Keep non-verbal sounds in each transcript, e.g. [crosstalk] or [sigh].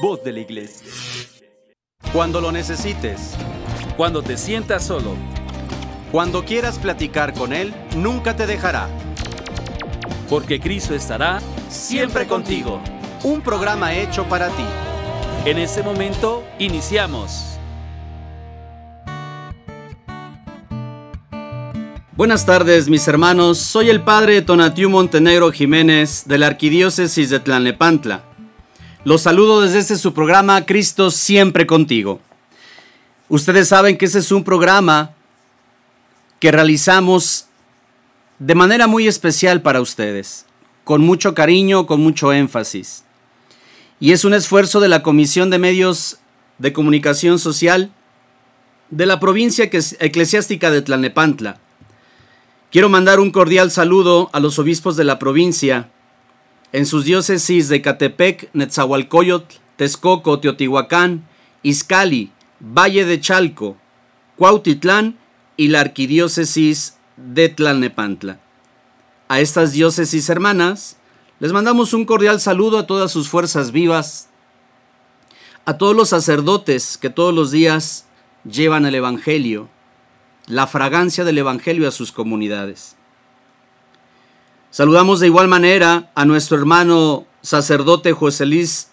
voz de la iglesia. Cuando lo necesites, Cuando te sientas solo, cuando quieras platicar con Él, nunca te dejará. porque Cristo estará siempre contigo. Un programa hecho para ti. En ese momento, iniciamos. Buenas tardes, mis hermanos. Soy el padre Tonatiu Montenegro Jiménez de la Arquidiócesis de Tlalnepantla. Los saludo desde este su programa Cristo siempre contigo. Ustedes saben que ese es un programa que realizamos de manera muy especial para ustedes, con mucho cariño, con mucho énfasis. Y es un esfuerzo de la Comisión de Medios de Comunicación Social de la provincia eclesiástica de Tlalnepantla. Quiero mandar un cordial saludo a los obispos de la provincia en sus diócesis de Catepec, Netzahualcoyotl, Texcoco, Teotihuacán, Izcali, Valle de Chalco, Cuautitlán y la arquidiócesis de Tlalnepantla. A estas diócesis hermanas les mandamos un cordial saludo a todas sus fuerzas vivas, a todos los sacerdotes que todos los días llevan el Evangelio, la fragancia del Evangelio a sus comunidades. Saludamos de igual manera a nuestro hermano sacerdote José Luis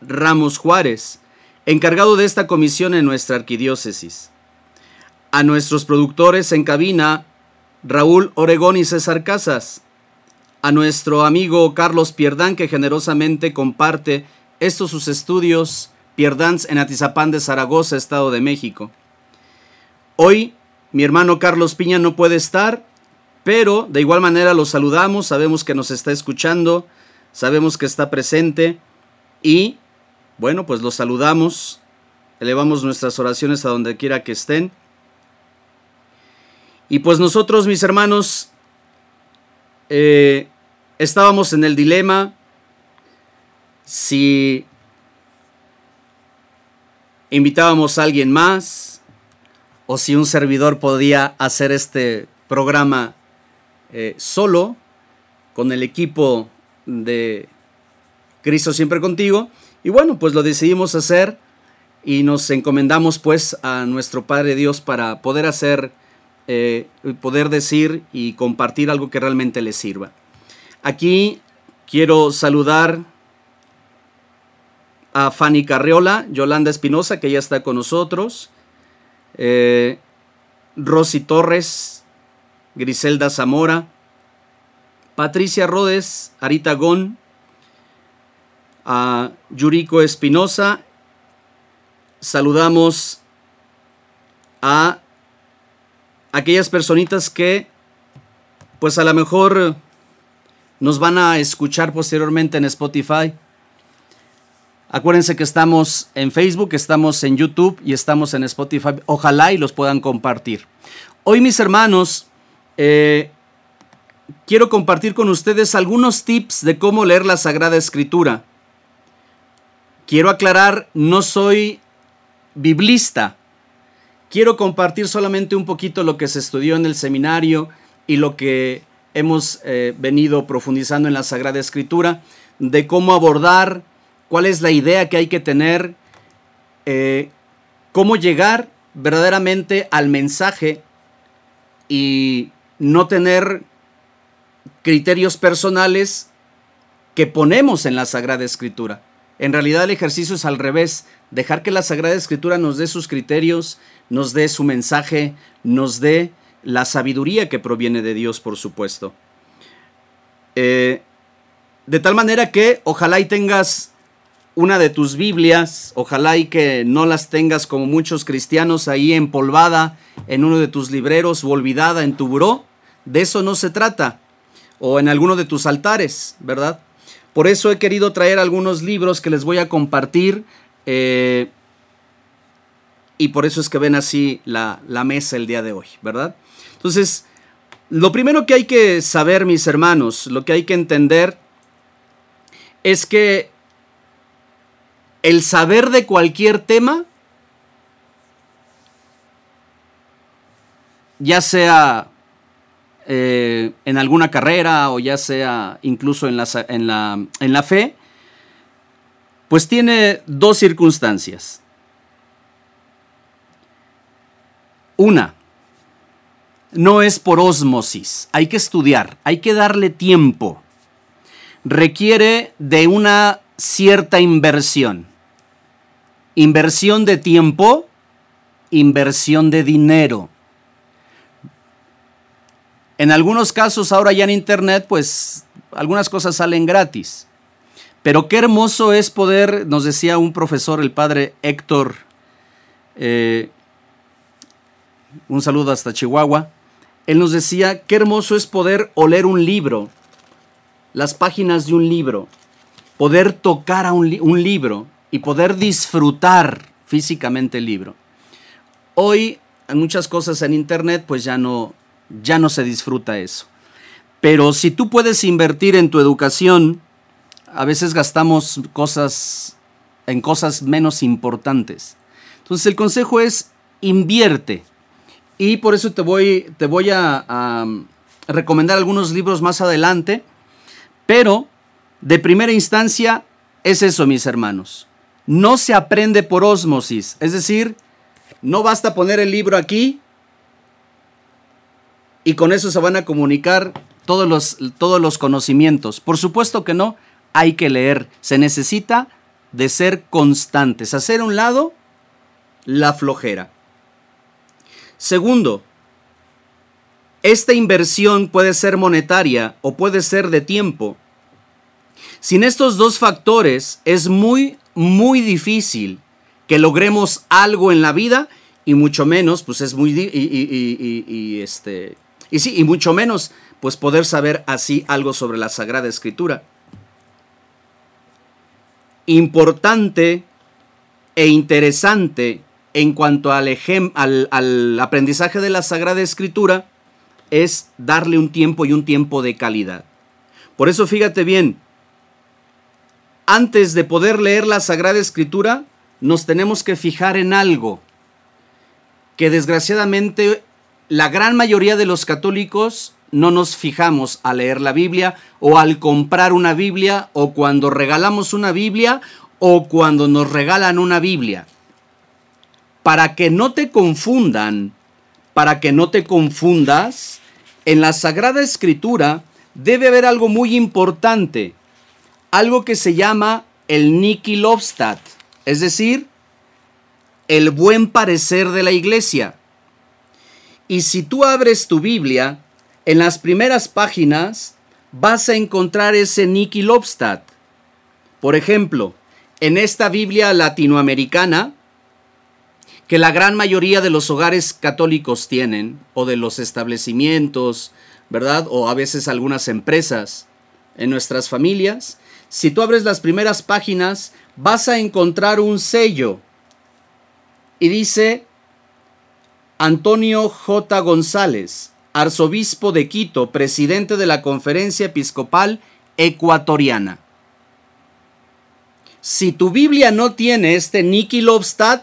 Ramos Juárez, encargado de esta comisión en nuestra arquidiócesis. A nuestros productores en cabina, Raúl Oregón y César Casas. A nuestro amigo Carlos Pierdán, que generosamente comparte estos sus estudios Pierdans en Atizapán de Zaragoza, Estado de México. Hoy mi hermano Carlos Piña no puede estar, pero de igual manera lo saludamos, sabemos que nos está escuchando, sabemos que está presente y bueno, pues los saludamos, elevamos nuestras oraciones a donde quiera que estén. Y pues nosotros, mis hermanos, eh, estábamos en el dilema si invitábamos a alguien más o si un servidor podía hacer este programa eh, solo con el equipo de Cristo siempre contigo. Y bueno, pues lo decidimos hacer y nos encomendamos pues a nuestro Padre Dios para poder hacer, eh, poder decir y compartir algo que realmente le sirva. Aquí quiero saludar a Fanny Carriola, Yolanda Espinosa, que ya está con nosotros, eh, Rosy Torres, Griselda Zamora, Patricia Rodes, Arita Gón, a Yuriko Espinosa. Saludamos a aquellas personitas que pues a lo mejor nos van a escuchar posteriormente en Spotify. Acuérdense que estamos en Facebook, estamos en YouTube y estamos en Spotify. Ojalá y los puedan compartir. Hoy mis hermanos, eh, quiero compartir con ustedes algunos tips de cómo leer la Sagrada Escritura. Quiero aclarar, no soy biblista. Quiero compartir solamente un poquito lo que se estudió en el seminario y lo que hemos eh, venido profundizando en la Sagrada Escritura, de cómo abordar, cuál es la idea que hay que tener, eh, cómo llegar verdaderamente al mensaje y no tener criterios personales que ponemos en la Sagrada Escritura. En realidad el ejercicio es al revés, dejar que la Sagrada Escritura nos dé sus criterios, nos dé su mensaje, nos dé la sabiduría que proviene de Dios, por supuesto. Eh, de tal manera que ojalá y tengas una de tus Biblias, ojalá y que no las tengas como muchos cristianos ahí empolvada en uno de tus libreros o olvidada en tu buró. De eso no se trata. O en alguno de tus altares, ¿verdad? Por eso he querido traer algunos libros que les voy a compartir. Eh, y por eso es que ven así la, la mesa el día de hoy, ¿verdad? Entonces, lo primero que hay que saber, mis hermanos, lo que hay que entender es que el saber de cualquier tema, ya sea eh, en alguna carrera o ya sea incluso en la, en la, en la fe, Pues tiene dos circunstancias. Una, no es por osmosis, hay que estudiar, hay que darle tiempo. Requiere de una cierta inversión. Inversión de tiempo, inversión de dinero. En algunos casos ahora ya en Internet, pues algunas cosas salen gratis. Pero qué hermoso es poder, nos decía un profesor, el padre Héctor, eh, un saludo hasta Chihuahua, él nos decía, qué hermoso es poder oler un libro, las páginas de un libro, poder tocar a un, libro y poder disfrutar físicamente el libro. Hoy, en muchas cosas en Internet, pues ya no, ya no se disfruta eso. Pero si tú puedes invertir en tu educación, a veces gastamos cosas en cosas menos importantes. Entonces el consejo es invierte. Y por eso te voy, te voy a, recomendar algunos libros más adelante. Pero de primera instancia es eso, mis hermanos. No se aprende por ósmosis. Es decir, no basta poner el libro aquí y con eso se van a comunicar todos los, todos los conocimientos. Por supuesto que no, hay que leer. Se necesita de ser constantes, hacer un lado la flojera. Segundo, esta inversión puede ser monetaria o puede ser de tiempo. Sin estos dos factores es muy, muy difícil que logremos algo en la vida y mucho menos, pues es muy, y, este, y sí, y mucho menos, pues poder saber así algo sobre la Sagrada Escritura. Importante e interesante en cuanto al, al, aprendizaje de la Sagrada Escritura es darle un tiempo y un tiempo de calidad. Por eso fíjate bien, antes de poder leer la Sagrada Escritura, nos tenemos que fijar en algo que desgraciadamente la gran mayoría de los católicos no nos fijamos al leer la Biblia o al comprar una Biblia o cuando regalamos una Biblia o cuando nos regalan una Biblia para que no te confundan, para que no te confundas, en la Sagrada Escritura debe haber algo muy importante, algo que se llama el Niki Lobstad, es decir, el buen parecer de la iglesia. Y si tú abres tu Biblia, en las primeras páginas vas a encontrar ese Niki Lobstad. Por ejemplo, en esta Biblia latinoamericana, que la gran mayoría de los hogares católicos tienen, o de los establecimientos, ¿verdad? O a veces algunas empresas en nuestras familias. Si tú abres las primeras páginas, vas a encontrar un sello. Y dice Antonio J. González, arzobispo de Quito, presidente de la Conferencia Episcopal Ecuatoriana. Si tu Biblia no tiene este Niki Lobstad,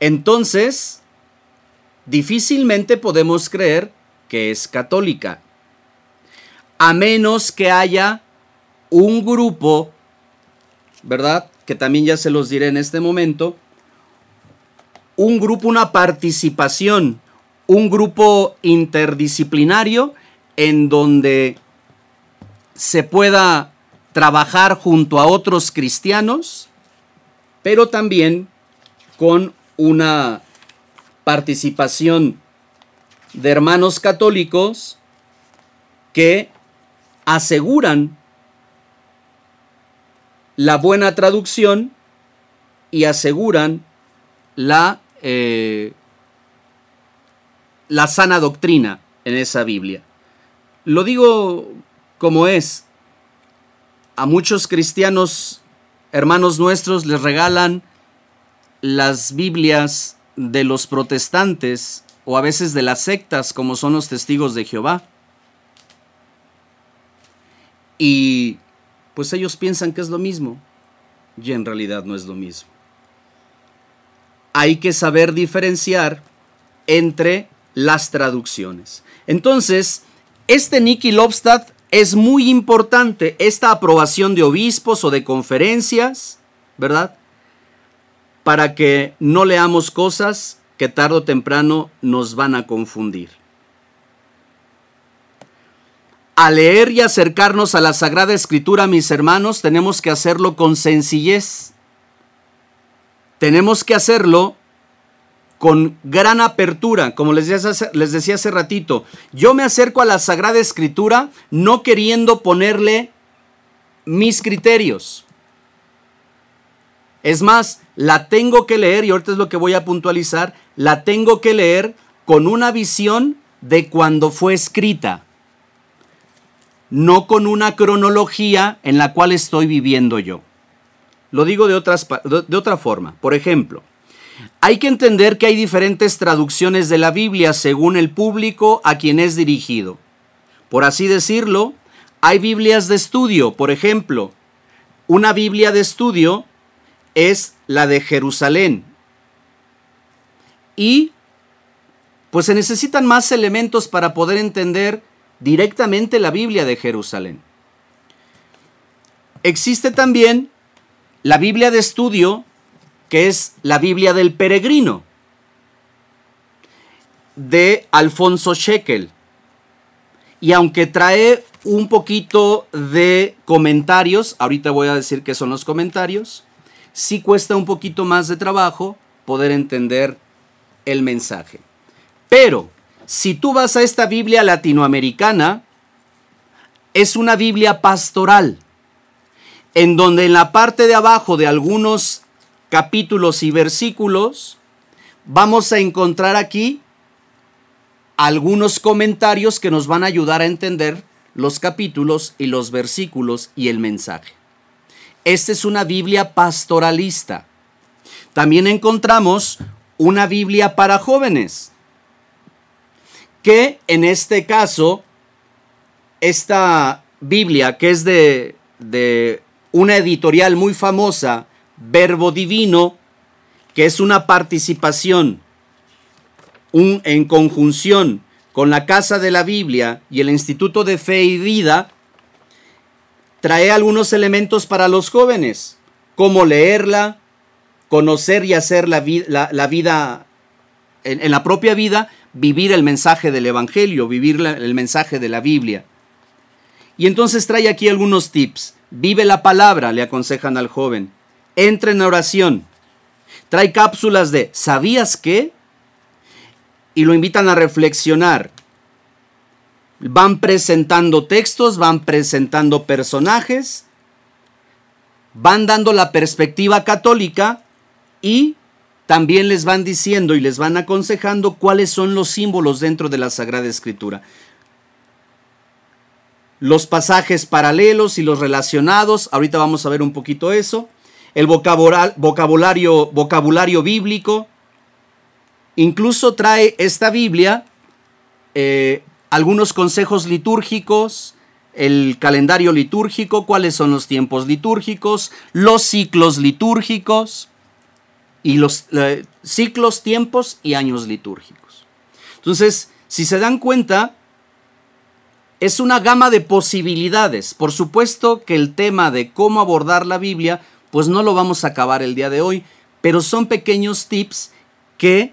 entonces, difícilmente podemos creer que es católica, a menos que haya un grupo, ¿verdad? Que también ya se los diré en este momento, un grupo, una participación, un grupo interdisciplinario en donde se pueda trabajar junto a otros cristianos, pero también con una participación de hermanos católicos que aseguran la buena traducción y aseguran la, eh, la sana doctrina en esa Biblia. Lo digo como es. A muchos cristianos, hermanos nuestros, les regalan las Biblias de los protestantes o a veces de las sectas como son los testigos de Jehová. Y pues ellos piensan que es lo mismo y en realidad no es lo mismo. Hay que saber diferenciar entre las traducciones. Entonces, este Nicky Lobstad es muy importante, esta aprobación de obispos o de conferencias ¿verdad? Para que no leamos cosas que tarde o temprano nos van a confundir. Al leer y acercarnos a la Sagrada Escritura, mis hermanos, tenemos que hacerlo con sencillez. Tenemos que hacerlo con gran apertura, como les decía, hace, les decía hace ratito. Yo me acerco a la Sagrada Escritura no queriendo ponerle mis criterios. Es más, la tengo que leer, y ahorita es lo que voy a puntualizar, la tengo que leer con una visión de cuando fue escrita, no con una cronología en la cual estoy viviendo yo. Lo digo de, otras, de otra forma. Por ejemplo, hay que entender que hay diferentes traducciones de la Biblia según el público a quien es dirigido. Por así decirlo, hay Biblias de estudio, por ejemplo, una Biblia de estudio es la de Jerusalén. Y pues se necesitan más elementos para poder entender directamente la Biblia de Jerusalén. Existe también la Biblia de estudio, que es la Biblia del peregrino, de Alfonso Shekel. Y aunque trae un poquito de comentarios, ahorita voy a decir qué son los comentarios, sí cuesta un poquito más de trabajo poder entender el mensaje. Pero si tú vas a esta Biblia latinoamericana, es una Biblia pastoral, en donde en la parte de abajo de algunos capítulos y versículos, vamos a encontrar aquí algunos comentarios que nos van a ayudar a entender los capítulos y los versículos y el mensaje. Esta es una Biblia pastoralista. También encontramos una Biblia para jóvenes, que en este caso, esta Biblia, que es de, de una editorial muy famosa, Verbo Divino, que es una participación un, en conjunción con la Casa de la Biblia y el Instituto de Fe y Vida, trae algunos elementos para los jóvenes, como leerla, conocer y hacer la, la, vida, en, la propia vida, vivir el mensaje del Evangelio, vivir el mensaje de la Biblia. Y entonces trae aquí algunos tips. Vive la palabra, le aconsejan al joven. Entra en oración. Trae cápsulas de ¿sabías qué? y lo invitan a reflexionar. Van presentando textos, van presentando personajes, van dando la perspectiva católica y también les van diciendo y les van aconsejando cuáles son los símbolos dentro de la Sagrada Escritura. Los pasajes paralelos y los relacionados, ahorita vamos a ver un poquito eso. El vocabulario, vocabulario bíblico, Incluso trae esta Biblia eh, algunos consejos litúrgicos, el calendario litúrgico, cuáles son los tiempos litúrgicos, los ciclos litúrgicos y los eh, ciclos, tiempos y años litúrgicos. Entonces, si se dan cuenta, es una gama de posibilidades. Por supuesto que el tema de cómo abordar la Biblia, pues no lo vamos a acabar el día de hoy, pero son pequeños tips que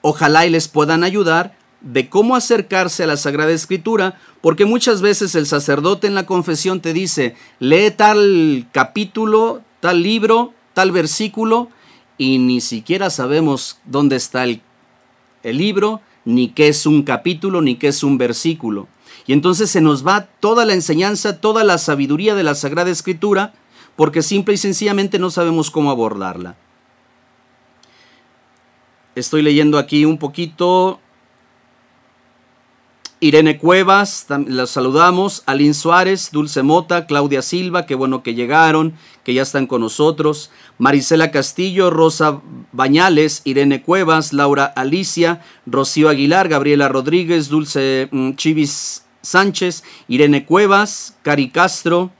ojalá y les puedan ayudar de cómo acercarse a la Sagrada Escritura, porque muchas veces el sacerdote en la confesión te dice, lee tal capítulo, tal libro, tal versículo, y ni siquiera sabemos dónde está el, el libro, ni qué es un capítulo, ni qué es un versículo. Y entonces se nos va toda la enseñanza, toda la sabiduría de la Sagrada Escritura, porque simple y sencillamente no sabemos cómo abordarla. Estoy leyendo aquí un poquito. Irene Cuevas, la saludamos. Aline Suárez, Dulce Mota, Claudia Silva, qué bueno que llegaron, que ya están con nosotros. Marisela Castillo, Rosa Bañales, Irene Cuevas, Laura Alicia, Rocío Aguilar, Gabriela Rodríguez, Dulce mm, Chivis Sánchez, Irene Cuevas, Cari Castro,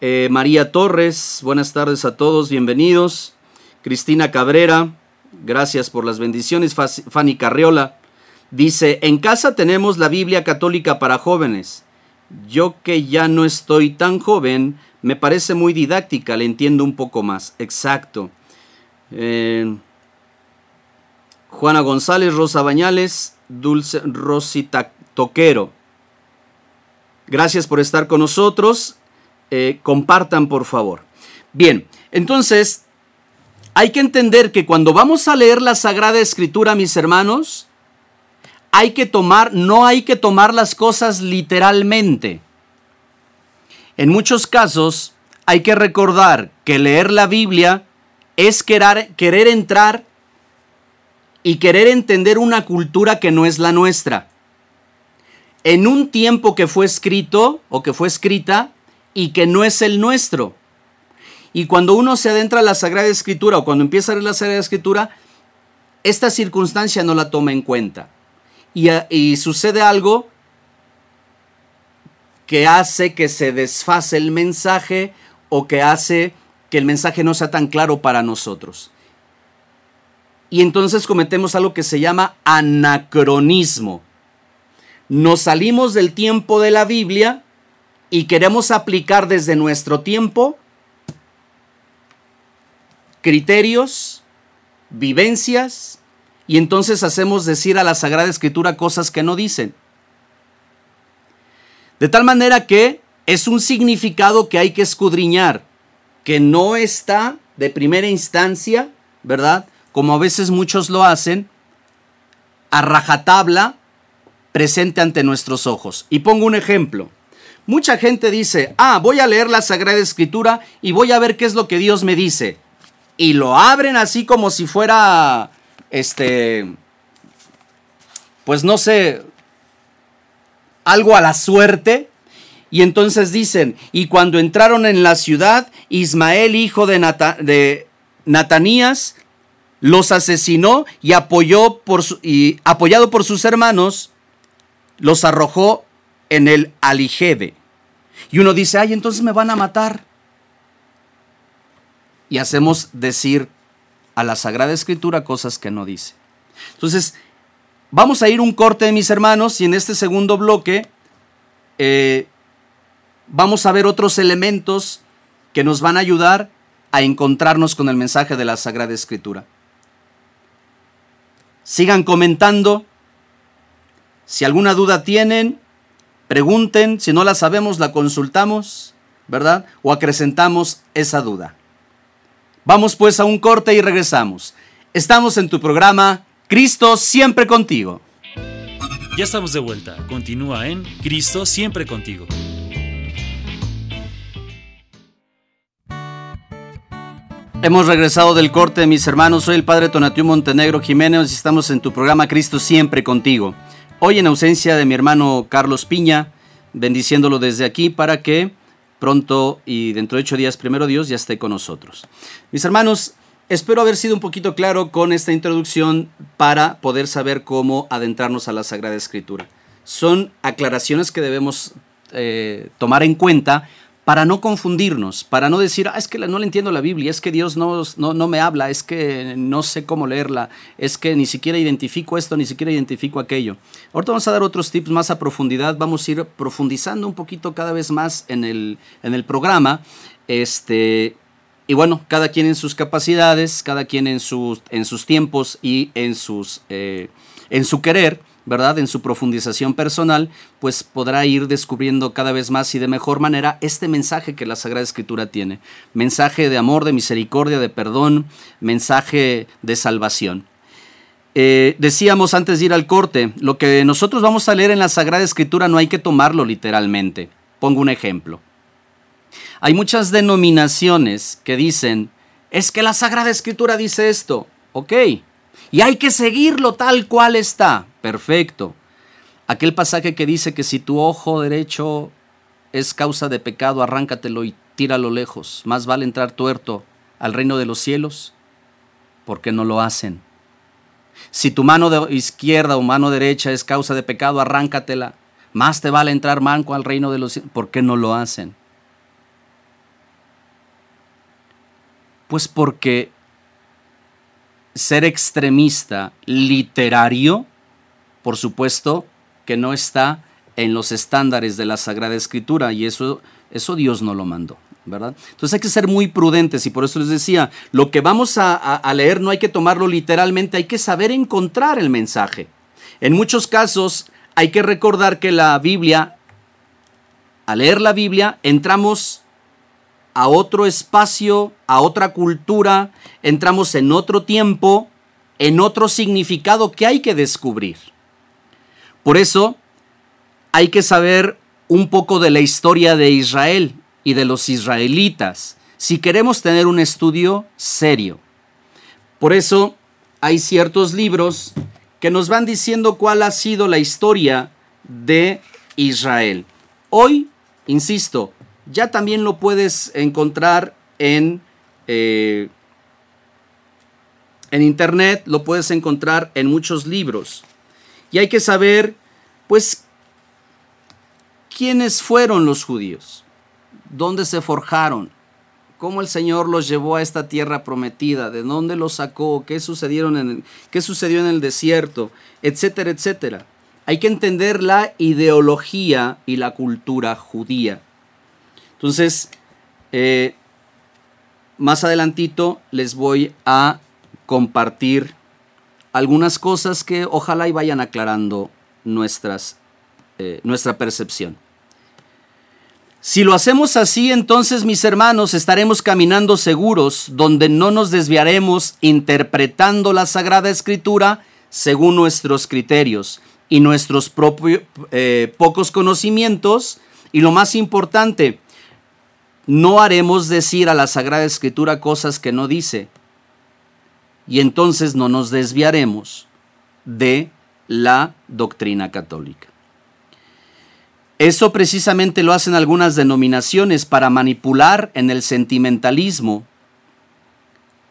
eh, María Torres, buenas tardes a todos, bienvenidos. Cristina Cabrera, Gracias por las bendiciones, Fanny Carriola. Dice, en casa tenemos la Biblia católica para jóvenes. Yo que ya no estoy tan joven, Me parece muy didáctica, le entiendo un poco más. Exacto. Eh, Juana González, Rosa Bañales, Dulce Rosita Toquero. Gracias por estar con nosotros. Eh, compartan, por favor. Bien, entonces, hay que entender que cuando vamos a leer la Sagrada Escritura, mis hermanos, hay que tomar, no hay que tomar las cosas literalmente. En muchos casos hay que recordar que leer la Biblia es querer, querer entrar y querer entender una cultura que no es la nuestra. En un tiempo que fue escrito o que fue escrita y que no es el nuestro. Y cuando uno se adentra a la Sagrada Escritura o cuando empieza a leer la Sagrada Escritura, esta circunstancia no la toma en cuenta. Y, y sucede algo que hace que se desfase el mensaje o que hace que el mensaje no sea tan claro para nosotros. Y entonces cometemos algo que se llama anacronismo. Nos salimos del tiempo de la Biblia y queremos aplicar desde nuestro tiempo criterios, vivencias, y entonces hacemos decir a la Sagrada Escritura cosas que no dicen. De tal manera que es un significado que hay que escudriñar, que no está de primera instancia, ¿verdad? Como a veces muchos lo hacen, a rajatabla presente ante nuestros ojos. Y pongo un ejemplo. Mucha gente dice, ah, voy a leer la Sagrada Escritura y voy a ver qué es lo que Dios me dice. Y lo abren así como si fuera, este, pues no sé, algo a la suerte. Y entonces dicen, y cuando entraron en la ciudad, Ismael, hijo de, de Natanías, los asesinó y, apoyó por y apoyado por sus hermanos, los arrojó en el alijebe. Y uno dice, ay, entonces me van a matar. Y hacemos decir a la Sagrada Escritura cosas que no dice. Entonces, Vamos a ir un corte, mis hermanos, y en este segundo bloque eh, vamos a ver otros elementos que nos van a ayudar a encontrarnos con el mensaje de la Sagrada Escritura. Sigan comentando. Si alguna duda tienen, pregunten. Si no la sabemos, la consultamos, ¿verdad? O acrecentamos esa duda. Vamos pues a un corte y regresamos. Estamos en tu programa Cristo siempre contigo. Ya estamos de vuelta. Continúa en Cristo siempre contigo. Hemos regresado del corte, mis hermanos. Soy el padre Tonatiu Montenegro Jiménez y estamos en tu programa Cristo siempre contigo. Hoy en ausencia de mi hermano Carlos Piña, bendiciéndolo desde aquí para que pronto y dentro de ocho días, primero Dios, ya esté con nosotros. Mis hermanos, Espero haber sido un poquito claro con esta introducción para poder saber cómo adentrarnos a la Sagrada Escritura. Son aclaraciones que debemos eh, tomar en cuenta para no confundirnos, para no decir, ah, es que no le entiendo la Biblia, es que Dios no, no, no, me habla, es que no sé cómo leerla, es que ni siquiera identifico esto, ni siquiera identifico aquello. Ahorita vamos a dar otros tips más a profundidad, vamos a ir profundizando un poquito cada vez más en el, en el programa. Este, y bueno, cada quien en sus capacidades, cada quien en sus, en sus tiempos y en, sus, eh, en su querer, ¿verdad? En su profundización personal, pues podrá ir descubriendo cada vez más y de mejor manera este mensaje que la Sagrada Escritura tiene. Mensaje de amor, de misericordia, de perdón, mensaje de salvación. Eh, decíamos antes de ir al corte, lo que nosotros vamos a leer en la Sagrada Escritura no hay que tomarlo literalmente. Pongo un ejemplo. Hay muchas denominaciones que dicen, es que la Sagrada Escritura dice esto, ok, y hay que seguirlo tal cual está, perfecto. Aquel pasaje que dice que si tu ojo derecho es causa de pecado, arráncatelo y tíralo lejos, más vale entrar tuerto al reino de los cielos, ¿por qué no lo hacen? Si tu mano izquierda o mano derecha es causa de pecado, arráncatela. Más te vale entrar manco al reino de los cielos. ¿Por qué no lo hacen? Pues porque ser extremista literario, por supuesto, que no está en los estándares de la Sagrada Escritura y eso, eso Dios no lo mandó. ¿verdad? Entonces hay que ser muy prudentes y por eso les decía, lo que vamos a, a leer no hay que tomarlo literalmente, hay que saber encontrar el mensaje. En muchos casos hay que recordar que la Biblia, al leer la Biblia, entramos a otro espacio, a otra cultura, entramos en otro tiempo, en otro significado que hay que descubrir. Por eso hay que saber un poco de la historia de Israel y de los israelitas si queremos tener un estudio serio. Por eso hay ciertos libros que nos van diciendo cuál ha sido la historia de Israel. Hoy, insisto, ya también lo puedes encontrar en, eh, en internet, lo puedes encontrar en muchos libros. Y hay que saber, pues, quiénes fueron los judíos, dónde se forjaron, cómo el Señor los llevó a esta tierra prometida, de dónde los sacó, qué, sucedieron en qué sucedió en el desierto, etcétera, etcétera. Hay que entender la ideología y la cultura judía. Entonces, eh, más adelantito les voy a compartir algunas cosas que ojalá y vayan aclarando nuestras, eh, nuestra percepción. Si lo hacemos así, entonces mis hermanos estaremos caminando seguros, donde no nos desviaremos interpretando la Sagrada Escritura según nuestros criterios y nuestros propios eh, pocos conocimientos. Y lo más importante, no haremos decir a la Sagrada Escritura cosas que no dice. Y entonces no nos desviaremos de la doctrina católica. Eso precisamente lo hacen algunas denominaciones para manipular en el sentimentalismo,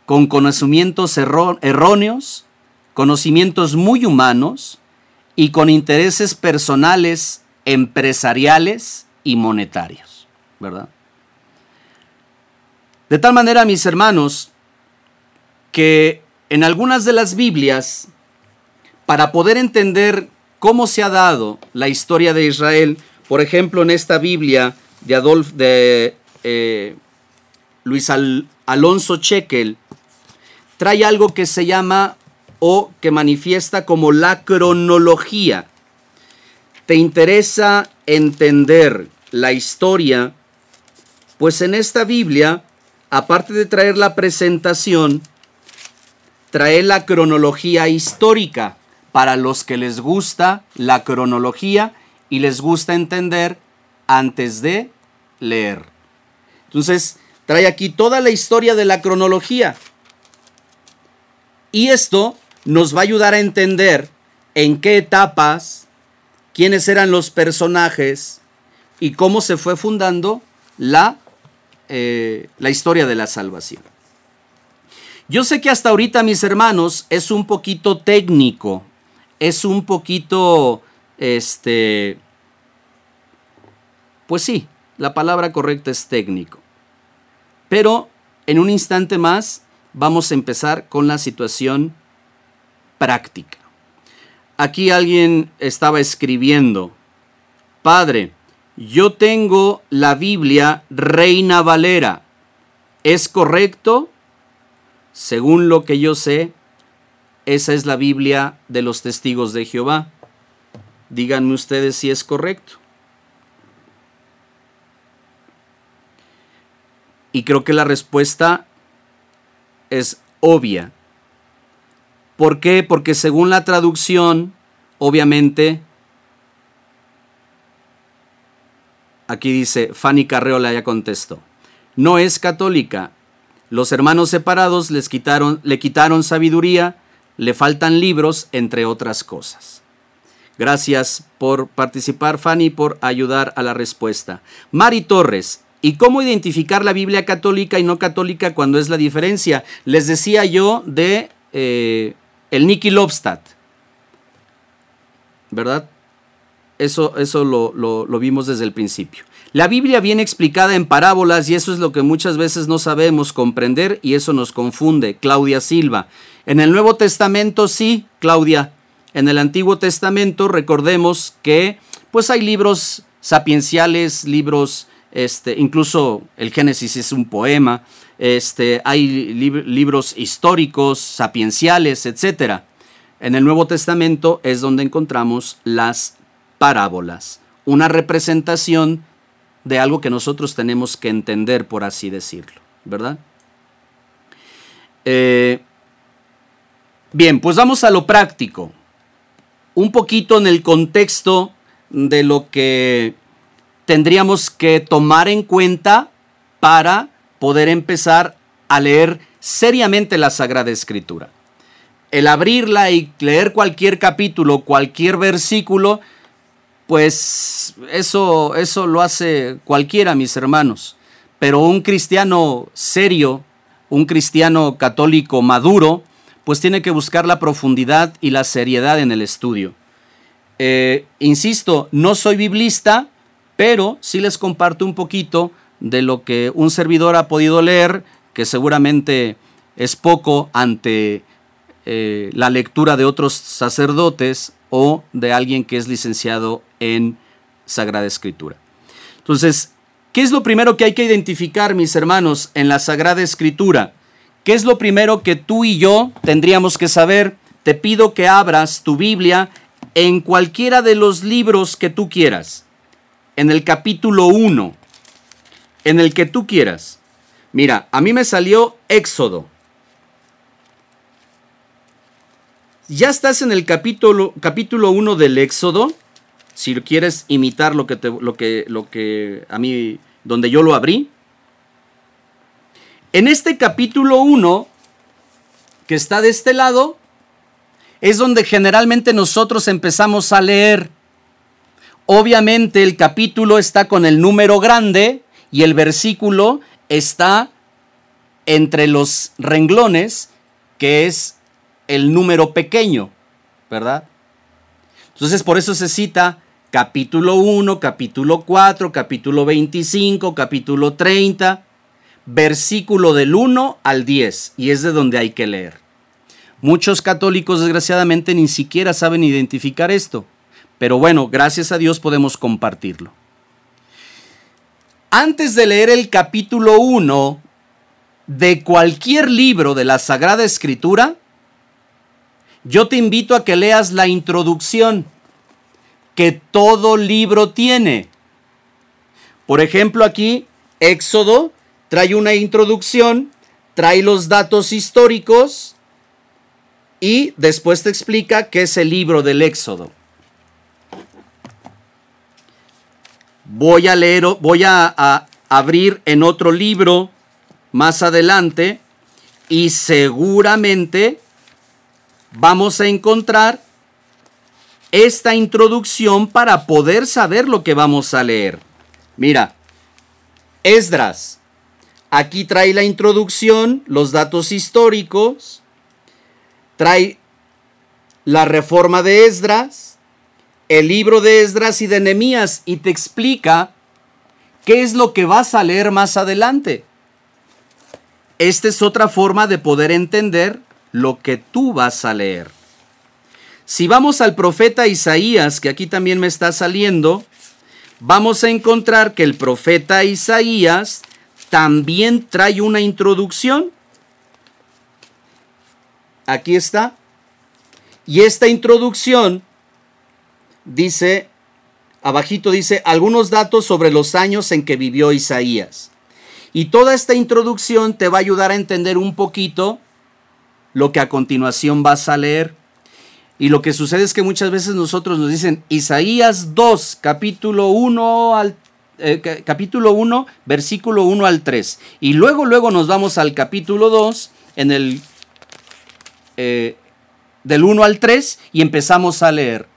con conocimientos erróneos, conocimientos muy humanos y con intereses personales, empresariales y monetarios, ¿verdad? De tal manera, mis hermanos, que en algunas de las Biblias, para poder entender cómo se ha dado la historia de Israel, por ejemplo, en esta Biblia de, de eh, Luis Alonso Chequel, trae algo que se llama o que manifiesta como la cronología. ¿Te interesa entender la historia? Pues en esta Biblia, aparte de traer la presentación, trae la cronología histórica para los que les gusta la cronología y les gusta entender antes de leer. Entonces, trae aquí toda la historia de la cronología. Y esto nos va a ayudar a entender en qué etapas, quiénes eran los personajes y cómo se fue fundando la, eh, la historia de la salvación. Yo sé que hasta ahorita, mis hermanos, es un poquito técnico, es un poquito este, pues sí, la palabra correcta es técnico. Pero en un instante más vamos a empezar con la situación práctica. Aquí alguien estaba escribiendo, Padre, yo tengo la Biblia Reina Valera. ¿Es correcto? Según lo que yo sé, esa es la Biblia de los testigos de Jehová. Díganme ustedes si es correcto. Y creo que la respuesta es obvia. ¿Por qué? Porque según la traducción, obviamente, aquí dice, Fanny Carreola ya contestó, no es católica. Los hermanos separados les quitaron, le quitaron sabiduría, le faltan libros, entre otras cosas. Gracias por participar, Fanny, por ayudar a la respuesta. Mari Torres, ¿y cómo identificar la Biblia católica y no católica cuando es la diferencia? Les decía yo de eh, el Nicky Lobstadt, ¿verdad? Eso, eso lo, lo vimos desde el principio. La Biblia viene explicada en parábolas y eso es lo que muchas veces no sabemos comprender y eso nos confunde. Claudia Silva. En el Nuevo Testamento sí, Claudia, en el Antiguo Testamento recordemos que pues hay libros sapienciales, libros este, incluso el Génesis es un poema, este, hay libros históricos, sapienciales, etc. En el Nuevo Testamento es donde encontramos las parábolas, una representación de algo que nosotros tenemos que entender, por así decirlo, ¿verdad? Eh, bien, pues vamos a lo práctico, un poquito en el contexto de lo que tendríamos que tomar en cuenta para poder empezar a leer seriamente la Sagrada Escritura. El abrirla y leer cualquier capítulo, cualquier versículo, pues eso, eso lo hace cualquiera, mis hermanos. Pero un cristiano serio, un cristiano católico maduro, pues tiene que buscar la profundidad y la seriedad en el estudio. Eh, insisto, no soy biblista, pero sí les comparto un poquito de lo que un servidor ha podido leer, que seguramente es poco ante eh, la lectura de otros sacerdotes o de alguien que es licenciado en Sagrada Escritura. Entonces, ¿qué es lo primero que hay que identificar, mis hermanos, en la Sagrada Escritura? ¿Qué es lo primero que tú y yo tendríamos que saber? Te pido que abras tu Biblia en cualquiera de los libros que tú quieras en el capítulo 1, en el que tú quieras. Mira, a mí me salió Éxodo. Ya estás en el capítulo, capítulo 1 del Éxodo. Si quieres imitar lo que, lo, que, lo que a mí, donde yo lo abrí. En este capítulo 1, que está de este lado, es donde generalmente nosotros empezamos a leer Obviamente el capítulo está con el número grande y el versículo está entre los renglones, que es el número pequeño, ¿verdad? Entonces por eso se cita capítulo 1, capítulo 4, capítulo 25, capítulo 30, versículo del 1 al 10, y es de donde hay que leer. Muchos católicos desgraciadamente ni siquiera saben identificar esto. Pero bueno, gracias a Dios podemos compartirlo. Antes de leer el capítulo 1 de cualquier libro de la Sagrada Escritura, yo te invito a que leas la introducción que todo libro tiene. Por ejemplo, aquí Éxodo trae una introducción, trae los datos históricos y después te explica qué es el libro del Éxodo. Voy a leer, voy a, abrir en otro libro más adelante y seguramente vamos a encontrar esta introducción para poder saber lo que vamos a leer. Mira, Esdras. Aquí trae la introducción, los datos históricos, trae la reforma de Esdras, el libro de Esdras y de Nehemías y te explica qué es lo que vas a leer más adelante. Esta es otra forma de poder entender lo que tú vas a leer. Si vamos al profeta Isaías, que aquí también me está saliendo, vamos a encontrar que el profeta Isaías también trae una introducción. Aquí está. Y esta introducción dice, abajito dice, algunos datos sobre los años en que vivió Isaías. Y toda esta introducción te va a ayudar a entender un poquito lo que a continuación vas a leer. Y lo que sucede es que muchas veces nosotros nos dicen Isaías 2, capítulo 1 al eh, capítulo 1, versículo 1 al 3. Y luego, luego nos vamos al capítulo 2, en el eh, del 1 al 3, y empezamos a leer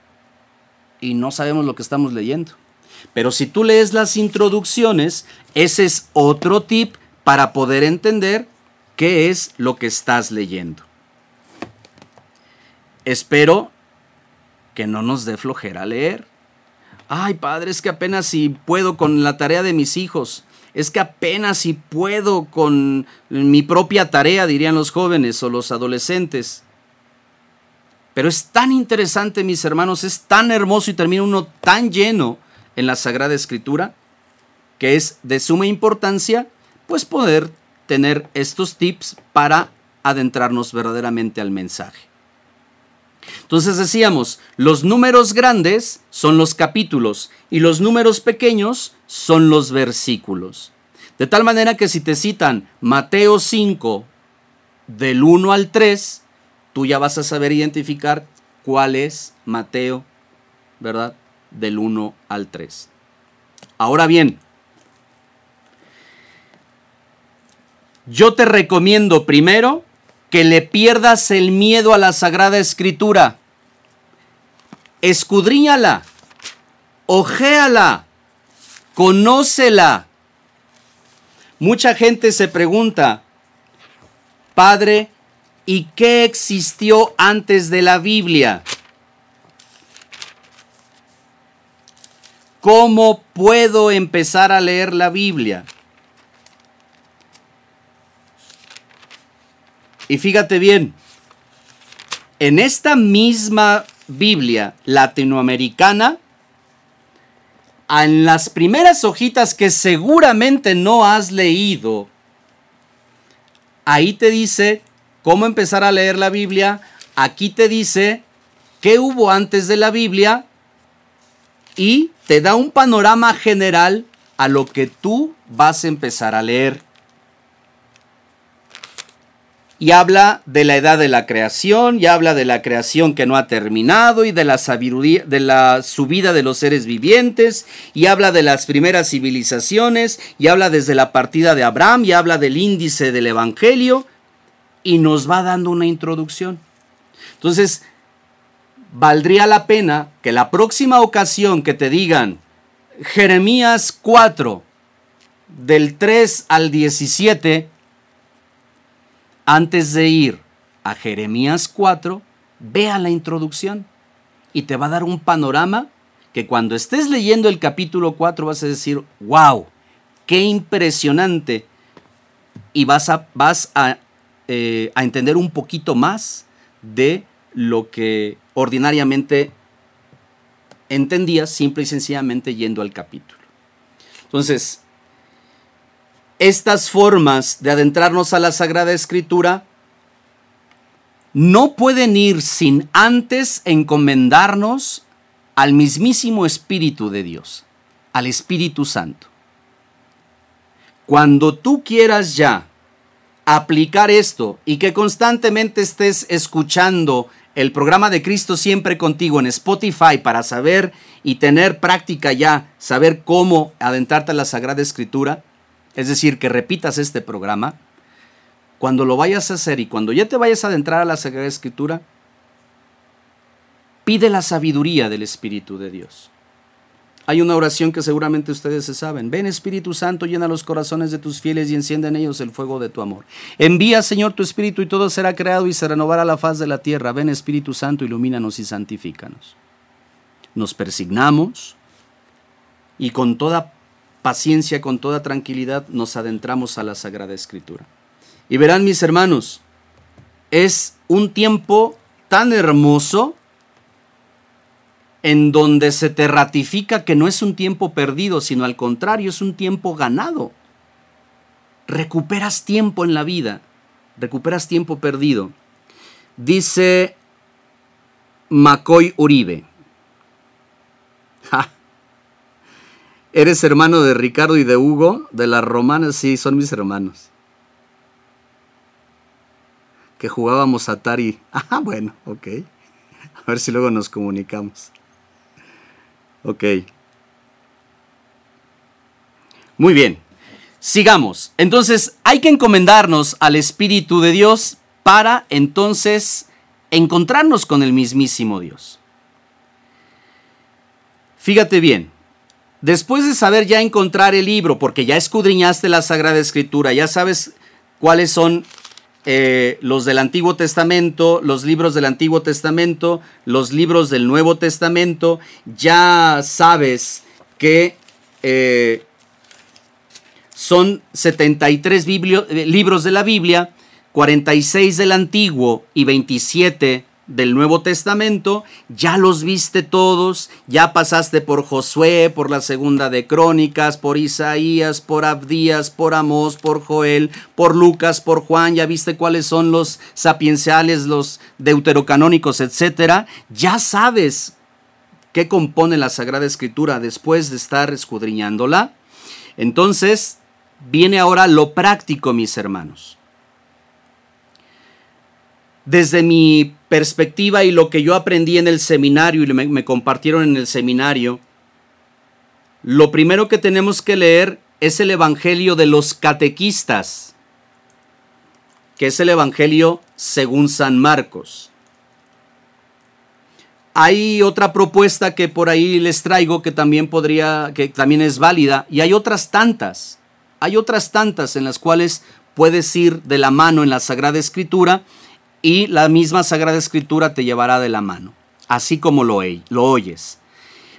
y no sabemos lo que estamos leyendo. Pero si tú lees las introducciones, ese es otro tip para poder entender qué es lo que estás leyendo. Espero que no nos dé flojera leer. Ay, padre, es que apenas si puedo con la tarea de mis hijos. Es que apenas si puedo con mi propia tarea, dirían los jóvenes o los adolescentes. Pero es tan interesante, mis hermanos, es tan hermoso y termina uno tan lleno en la Sagrada Escritura. que es de suma importancia, pues poder tener estos tips para adentrarnos verdaderamente al mensaje. Entonces decíamos, los números grandes son los capítulos y los números pequeños son los versículos. De tal manera que si te citan Mateo 5 del 1 al 3, tú ya vas a saber identificar cuál es Mateo, ¿verdad? Del 1 al 3. Ahora bien, yo te recomiendo primero que le pierdas el miedo a la Sagrada Escritura. Escudriñala, ojéala, conócela. Mucha gente se pregunta, Padre, ¿y qué existió antes de la Biblia? ¿Cómo puedo empezar a leer la Biblia? Y fíjate bien, en esta misma Biblia latinoamericana, en las primeras hojitas que seguramente no has leído, ahí te dice cómo empezar a leer la Biblia, aquí te dice qué hubo antes de la Biblia y te da un panorama general a lo que tú vas a empezar a leer y habla de la edad de la creación, y habla de la creación que no ha terminado y de la subida de los seres vivientes, y habla de las primeras civilizaciones, y habla desde la partida de Abraham, y habla del índice del Evangelio, y nos va dando una introducción. Entonces, valdría la pena que la próxima ocasión que te digan Jeremías 4, del 3 al 17, antes de ir a Jeremías 4, vea la introducción y te va a dar un panorama que cuando estés leyendo el capítulo 4 vas a decir, wow, qué impresionante. Y vas a, vas a, eh, a entender un poquito más de lo que ordinariamente entendías simple y sencillamente yendo al capítulo. Entonces, estas formas de adentrarnos a la Sagrada Escritura no pueden ir sin antes encomendarnos al mismísimo Espíritu de Dios, al Espíritu Santo. Cuando tú quieras ya aplicar esto y que constantemente estés escuchando el programa de Cristo siempre contigo en Spotify para saber y tener práctica ya, saber cómo adentrarte a la Sagrada Escritura, es decir, que repitas este programa, cuando lo vayas a hacer y cuando ya te vayas a adentrar a la Sagrada Escritura, pide la sabiduría del Espíritu de Dios. Hay una oración que seguramente ustedes se saben. Ven Espíritu Santo, llena los corazones de tus fieles y enciende en ellos el fuego de tu amor. Envía Señor tu Espíritu y todo será creado y se renovará la faz de la tierra. Ven Espíritu Santo, ilumínanos y santifícanos. Nos persignamos y con toda paciencia, con toda tranquilidad, nos adentramos a la Sagrada Escritura. Y verán mis hermanos, es un tiempo tan hermoso en donde se te ratifica que no es un tiempo perdido, sino al contrario, es un tiempo ganado. Recuperas tiempo en la vida, recuperas tiempo perdido. Dice Macoy Uribe. ¿Eres hermano de Ricardo y de Hugo? De las romanas, sí, son mis hermanos. Que jugábamos Atari. [laughs] Ah, bueno, ok. A ver si luego nos comunicamos. Ok. Muy bien. Sigamos. Entonces, hay que encomendarnos al Espíritu de Dios para entonces encontrarnos con el mismísimo Dios. Fíjate bien, Después de saber ya encontrar el libro, porque ya escudriñaste la Sagrada Escritura, ya sabes cuáles son eh, los del Antiguo Testamento, los libros del Antiguo Testamento, los libros del Nuevo Testamento, ya sabes que eh, son 73 eh, libros de la Biblia, 46 del Antiguo y 27 del Nuevo Testamento, ya los viste todos, ya pasaste por Josué, por la segunda de Crónicas, por Isaías, por Abdías, por Amós, por Joel, por Lucas, por Juan, ya viste cuáles son los sapienciales, los deuterocanónicos, etcétera, ya sabes qué compone la Sagrada Escritura después de estar escudriñándola. Entonces, viene ahora lo práctico, mis hermanos. Desde mi perspectiva y lo que yo aprendí en el seminario y me, compartieron en el seminario, lo primero que tenemos que leer es el Evangelio de los catequistas, que es el Evangelio según San Marcos. Hay otra propuesta que por ahí les traigo que también podría, que también es válida, y hay otras tantas, hay otras tantas en las cuales puedes ir de la mano en la Sagrada Escritura y la misma Sagrada Escritura te llevará de la mano, así como lo, lo oyes.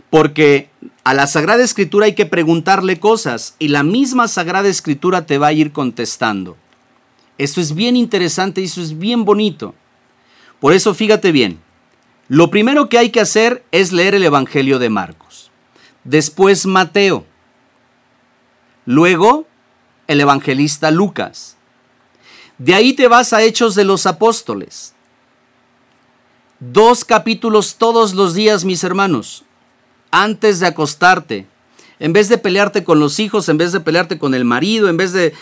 Porque a la Sagrada Escritura hay que preguntarle cosas y la misma Sagrada Escritura te va a ir contestando. Esto es bien interesante y eso es bien bonito. Por eso fíjate bien, lo primero que hay que hacer es leer el Evangelio de Marcos. Después Mateo. Luego el evangelista Lucas. De ahí te vas a Hechos de los Apóstoles. Dos capítulos todos los días, mis hermanos, antes de acostarte. En vez de pelearte con los hijos, en vez de pelearte con el marido, en vez de,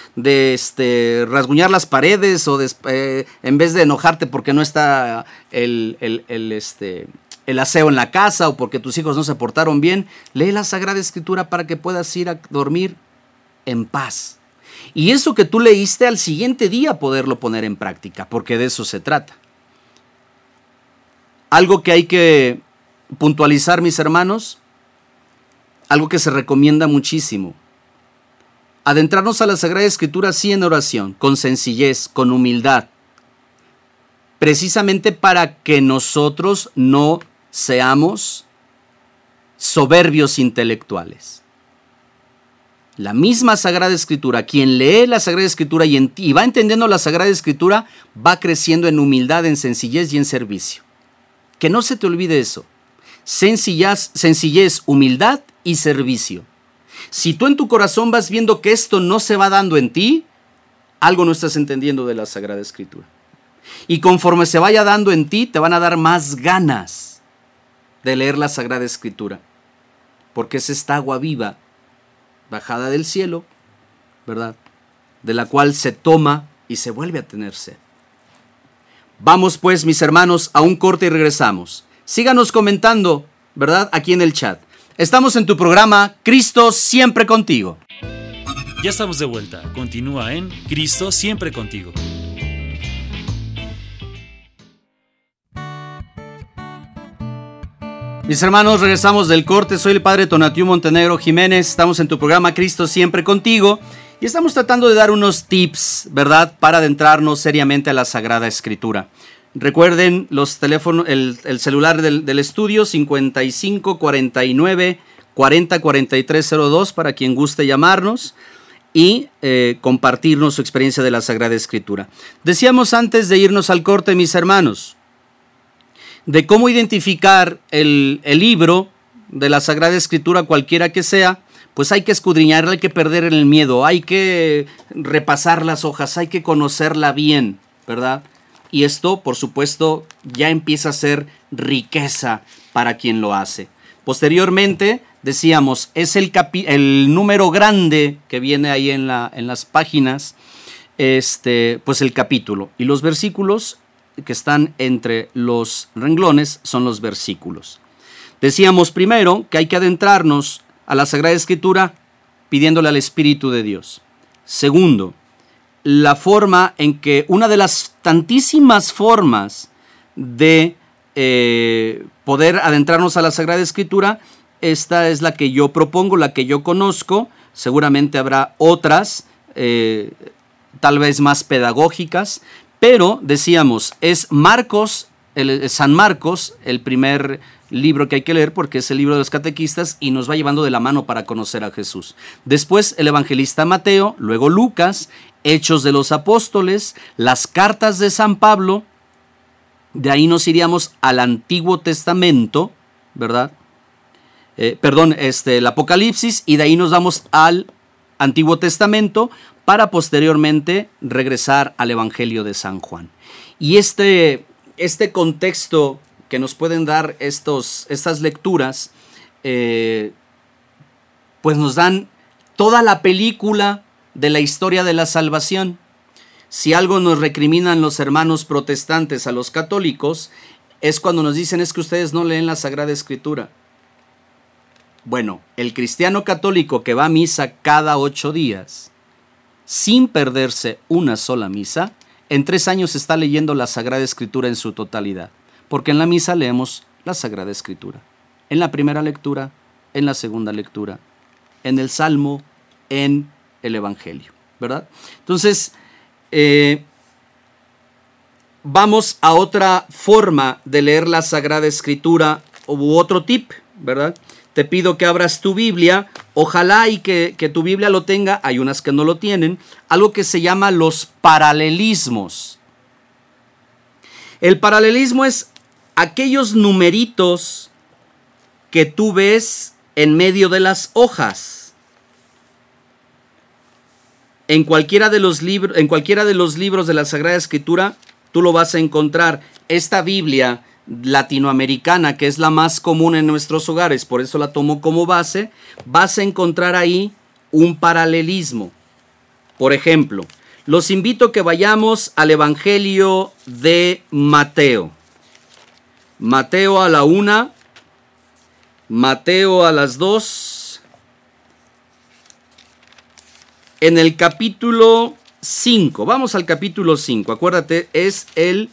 este, rasguñar las paredes o eh, en vez de enojarte porque no está el, el, este, el aseo en la casa o porque tus hijos no se portaron bien, lee la Sagrada Escritura para que puedas ir a dormir en paz. Y eso que tú leíste al siguiente día poderlo poner en práctica, porque de eso se trata. Algo que hay que puntualizar, mis hermanos, algo que se recomienda muchísimo. Adentrarnos a la Sagrada Escritura sí en oración, con sencillez, con humildad, precisamente para que nosotros no seamos soberbios intelectuales la misma Sagrada Escritura, quien lee la Sagrada Escritura y, va entendiendo la Sagrada Escritura, va creciendo en humildad, en sencillez y en servicio. Que no se te olvide eso. Sencillez, sencillez, humildad y servicio. Si tú en tu corazón vas viendo que esto no se va dando en ti, algo no estás entendiendo de la Sagrada Escritura. Y conforme se vaya dando en ti, te van a dar más ganas de leer la Sagrada Escritura. Porque es esta agua viva bajada del cielo, ¿verdad? De la cual se toma y se vuelve a tener sed. Vamos pues, mis hermanos, a un corte y regresamos. Síganos comentando, ¿verdad? Aquí en el chat. Estamos en tu programa Cristo siempre contigo. Ya estamos de vuelta. Continúa en Cristo siempre contigo. Mis hermanos, regresamos del corte. Soy el padre Tonatiu Montenegro Jiménez. Estamos en tu programa Cristo siempre contigo. Y estamos tratando de dar unos tips, ¿verdad?, para adentrarnos seriamente a la Sagrada Escritura. Recuerden los teléfonos, el, celular del, estudio 55 49 40 43 02 para quien guste llamarnos y eh, compartirnos su experiencia de la Sagrada Escritura. Decíamos antes de irnos al corte, mis hermanos, de cómo identificar el, libro de la Sagrada Escritura, cualquiera que sea, pues hay que escudriñarla, hay que perder el miedo, hay que repasar las hojas, hay que conocerla bien, ¿verdad? Y esto, por supuesto, ya empieza a ser riqueza para quien lo hace. Posteriormente, decíamos, es el, el número grande que viene ahí en, la, en las páginas, este, pues el capítulo. Y los versículos que están entre los renglones son los versículos. Decíamos primero que hay que adentrarnos a la Sagrada Escritura pidiéndole al Espíritu de Dios. Segundo, la forma en que una de las tantísimas formas de eh, poder adentrarnos a la Sagrada Escritura, esta es la que yo propongo, la que yo conozco, seguramente habrá otras, eh, tal vez más pedagógicas, pero decíamos, es Marcos, el, San Marcos, el primer libro que hay que leer porque es el libro de los catequistas y nos va llevando de la mano para conocer a Jesús. Después el evangelista Mateo, luego Lucas, Hechos de los Apóstoles, las cartas de San Pablo, De ahí nos iríamos al Antiguo Testamento, ¿verdad? Eh, perdón, este, el Apocalipsis, y de ahí nos vamos al Antiguo Testamento para posteriormente regresar al Evangelio de San Juan. Y este, este contexto que nos pueden dar estos, estas lecturas, eh, pues nos dan toda la película de la historia de la salvación. Si algo nos recriminan los hermanos protestantes a los católicos, es cuando nos dicen es que ustedes no leen la Sagrada Escritura. Bueno, el cristiano católico que va a misa cada ocho días, sin perderse una sola misa, en tres años está leyendo la Sagrada Escritura en su totalidad, porque en la misa leemos la Sagrada Escritura, en la primera lectura, en la segunda lectura, en el Salmo, en el Evangelio, ¿verdad? Entonces, eh, vamos a otra forma de leer la Sagrada Escritura u otro tip, ¿verdad? Te pido que abras tu Biblia, ojalá y que, tu Biblia lo tenga, hay unas que no lo tienen, algo que se llama los paralelismos. El paralelismo es aquellos numeritos que tú ves en medio de las hojas en cualquiera de los en cualquiera de los libros de la Sagrada Escritura, tú lo vas a encontrar. Esta Biblia latinoamericana, que es la más común en nuestros hogares, por eso la tomo como base, vas a encontrar ahí un paralelismo. Por ejemplo, los invito a que vayamos al Evangelio de Mateo. Mateo a la una, Mateo a las dos, en el capítulo 5. Vamos al capítulo 5. Acuérdate, es el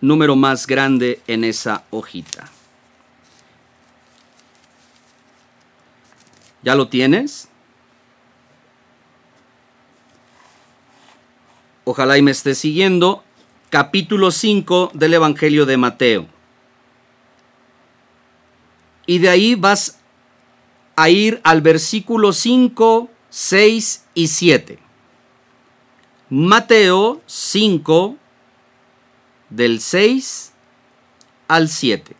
número más grande en esa hojita. ¿Ya lo tienes? Ojalá y me esté siguiendo. Capítulo 5 del Evangelio de Mateo. Y de ahí vas a ir al versículo 5 6 y 7. Mateo 5 del 6 al 7.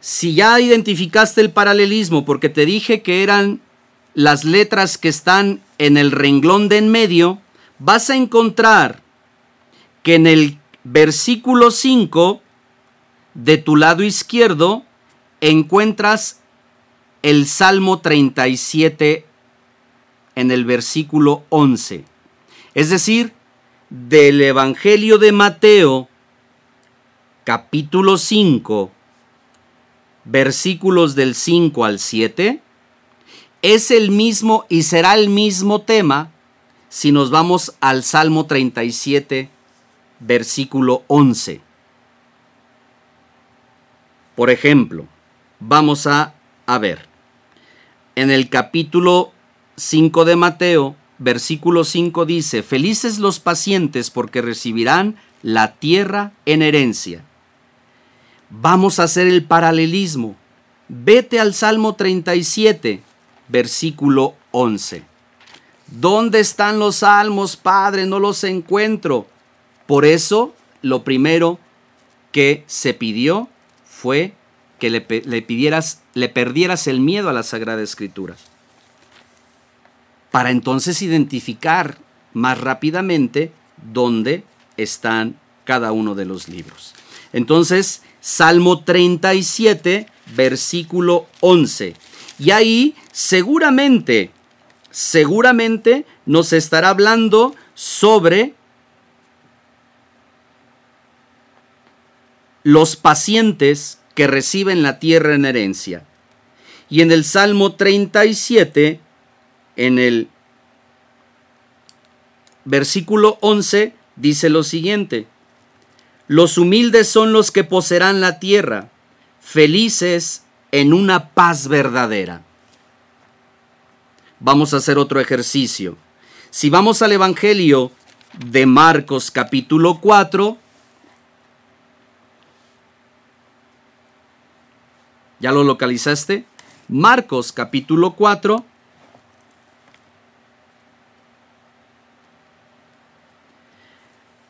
Si ya identificaste el paralelismo porque te dije que eran las letras que están en el renglón de en medio, vas a encontrar que en el versículo 5 de tu lado izquierdo encuentras el Salmo 37 en el versículo 11. Es decir, del Evangelio de Mateo, capítulo 5, versículos del 5 al 7, es el mismo y será el mismo tema si nos vamos al Salmo 37, versículo 11. Por ejemplo, vamos a, a ver en el capítulo 5 de Mateo, versículo 5 dice, felices los pacientes porque recibirán la tierra en herencia. Vamos a hacer el paralelismo. Vete al Salmo 37, versículo 11. ¿Dónde están los salmos, Padre? No los encuentro. Por eso, lo primero que se pidió fue que le, pidieras, le perdieras el miedo a la Sagrada Escritura. Para entonces identificar más rápidamente dónde están cada uno de los libros. Entonces, Salmo 37, versículo 11. Y ahí seguramente, seguramente nos estará hablando sobre los pacientes que reciben la tierra en herencia. Y en el Salmo 37, en el versículo 11, dice lo siguiente, los humildes son los que poseerán la tierra, felices en una paz verdadera. Vamos a hacer otro ejercicio. Si vamos al Evangelio de Marcos capítulo 4, ¿Ya lo localizaste? Marcos capítulo 4.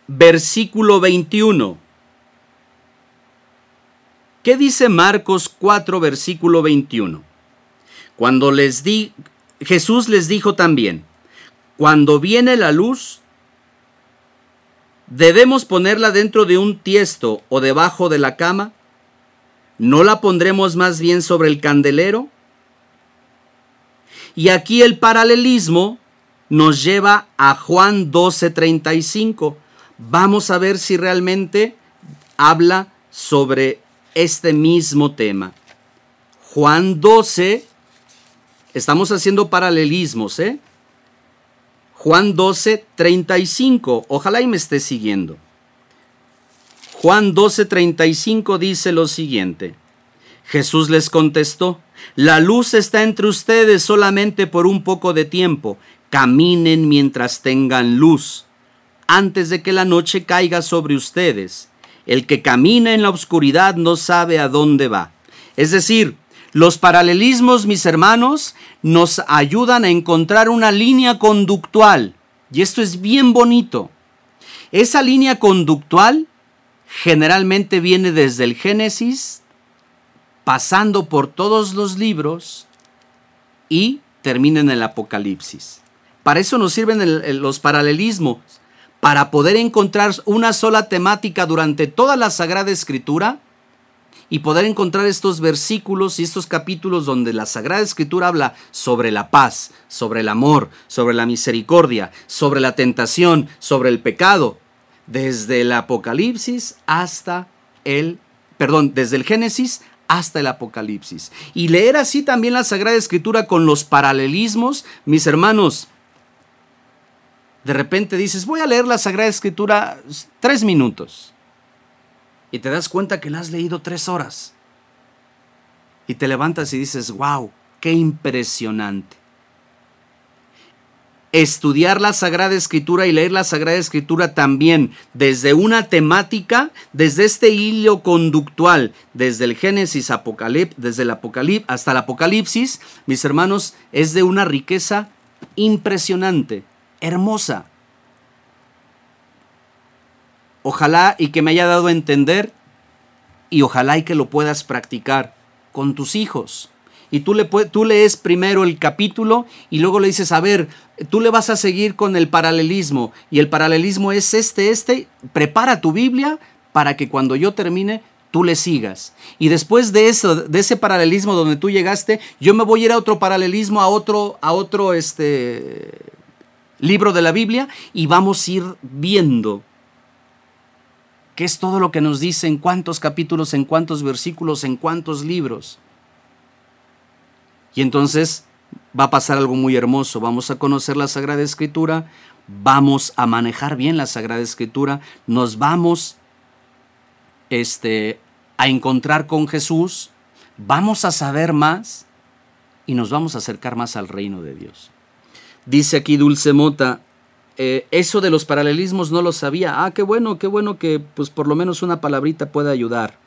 Versículo 21. ¿Qué dice Marcos 4, versículo 21? Cuando les di, Jesús les dijo también, cuando viene la luz, ¿debemos ponerla dentro de un tiesto o debajo de la cama? ¿No la pondremos más bien sobre el candelero? Y aquí el paralelismo nos lleva a Juan 12:35. Vamos a ver si realmente habla sobre este mismo tema. Juan 12, estamos haciendo paralelismos, ¿eh? Juan 12, 35. Ojalá y me esté siguiendo. Juan 12, 35 dice lo siguiente. Jesús les contestó, la luz está entre ustedes solamente por un poco de tiempo. Caminen mientras tengan luz, antes de que la noche caiga sobre ustedes. El que camina en la oscuridad no sabe a dónde va. Es decir, los paralelismos, mis hermanos, nos ayudan a encontrar una línea conductual. Y esto es bien bonito. Esa línea conductual generalmente viene desde el Génesis, pasando por todos los libros y termina en el Apocalipsis. Para eso nos sirven los paralelismos, para poder encontrar una sola temática durante toda la Sagrada Escritura y poder encontrar estos versículos y estos capítulos donde la Sagrada Escritura habla sobre la paz, sobre el amor, sobre la misericordia, sobre la tentación, sobre el pecado, desde el Apocalipsis hasta el, perdón, desde el Génesis hasta el Apocalipsis. Y leer así también la Sagrada Escritura con los paralelismos, mis hermanos, de repente dices, voy a leer la Sagrada Escritura tres minutos. Y te das cuenta que la has leído tres horas. Y te levantas y dices, wow, qué impresionante estudiar la Sagrada Escritura y leer la Sagrada Escritura también desde una temática, desde este hilo conductual, desde el Génesis desde el hasta el Apocalipsis, mis hermanos, es de una riqueza impresionante, hermosa. Ojalá y que me haya dado a entender y ojalá y que lo puedas practicar con tus hijos y tú, le, tú lees primero el capítulo y luego le dices, a ver, tú le vas a seguir con el paralelismo y el paralelismo es este, este, prepara tu Biblia para que cuando yo termine tú le sigas. Y después de eso, de ese paralelismo donde tú llegaste, yo me voy a ir a otro paralelismo, a otro, a otro este, libro de la Biblia y vamos a ir viendo qué es todo lo que nos dice, en cuántos capítulos, en cuántos versículos, en cuántos libros. Y entonces va a pasar algo muy hermoso. Vamos a conocer la Sagrada Escritura, vamos a manejar bien la Sagrada Escritura, nos vamos este, a encontrar con Jesús, vamos a saber más y nos vamos a acercar más al reino de Dios. Dice aquí Dulce Mota, eh, eso de los paralelismos no lo sabía. Ah, qué bueno, qué bueno que pues por lo menos una palabrita pueda ayudar.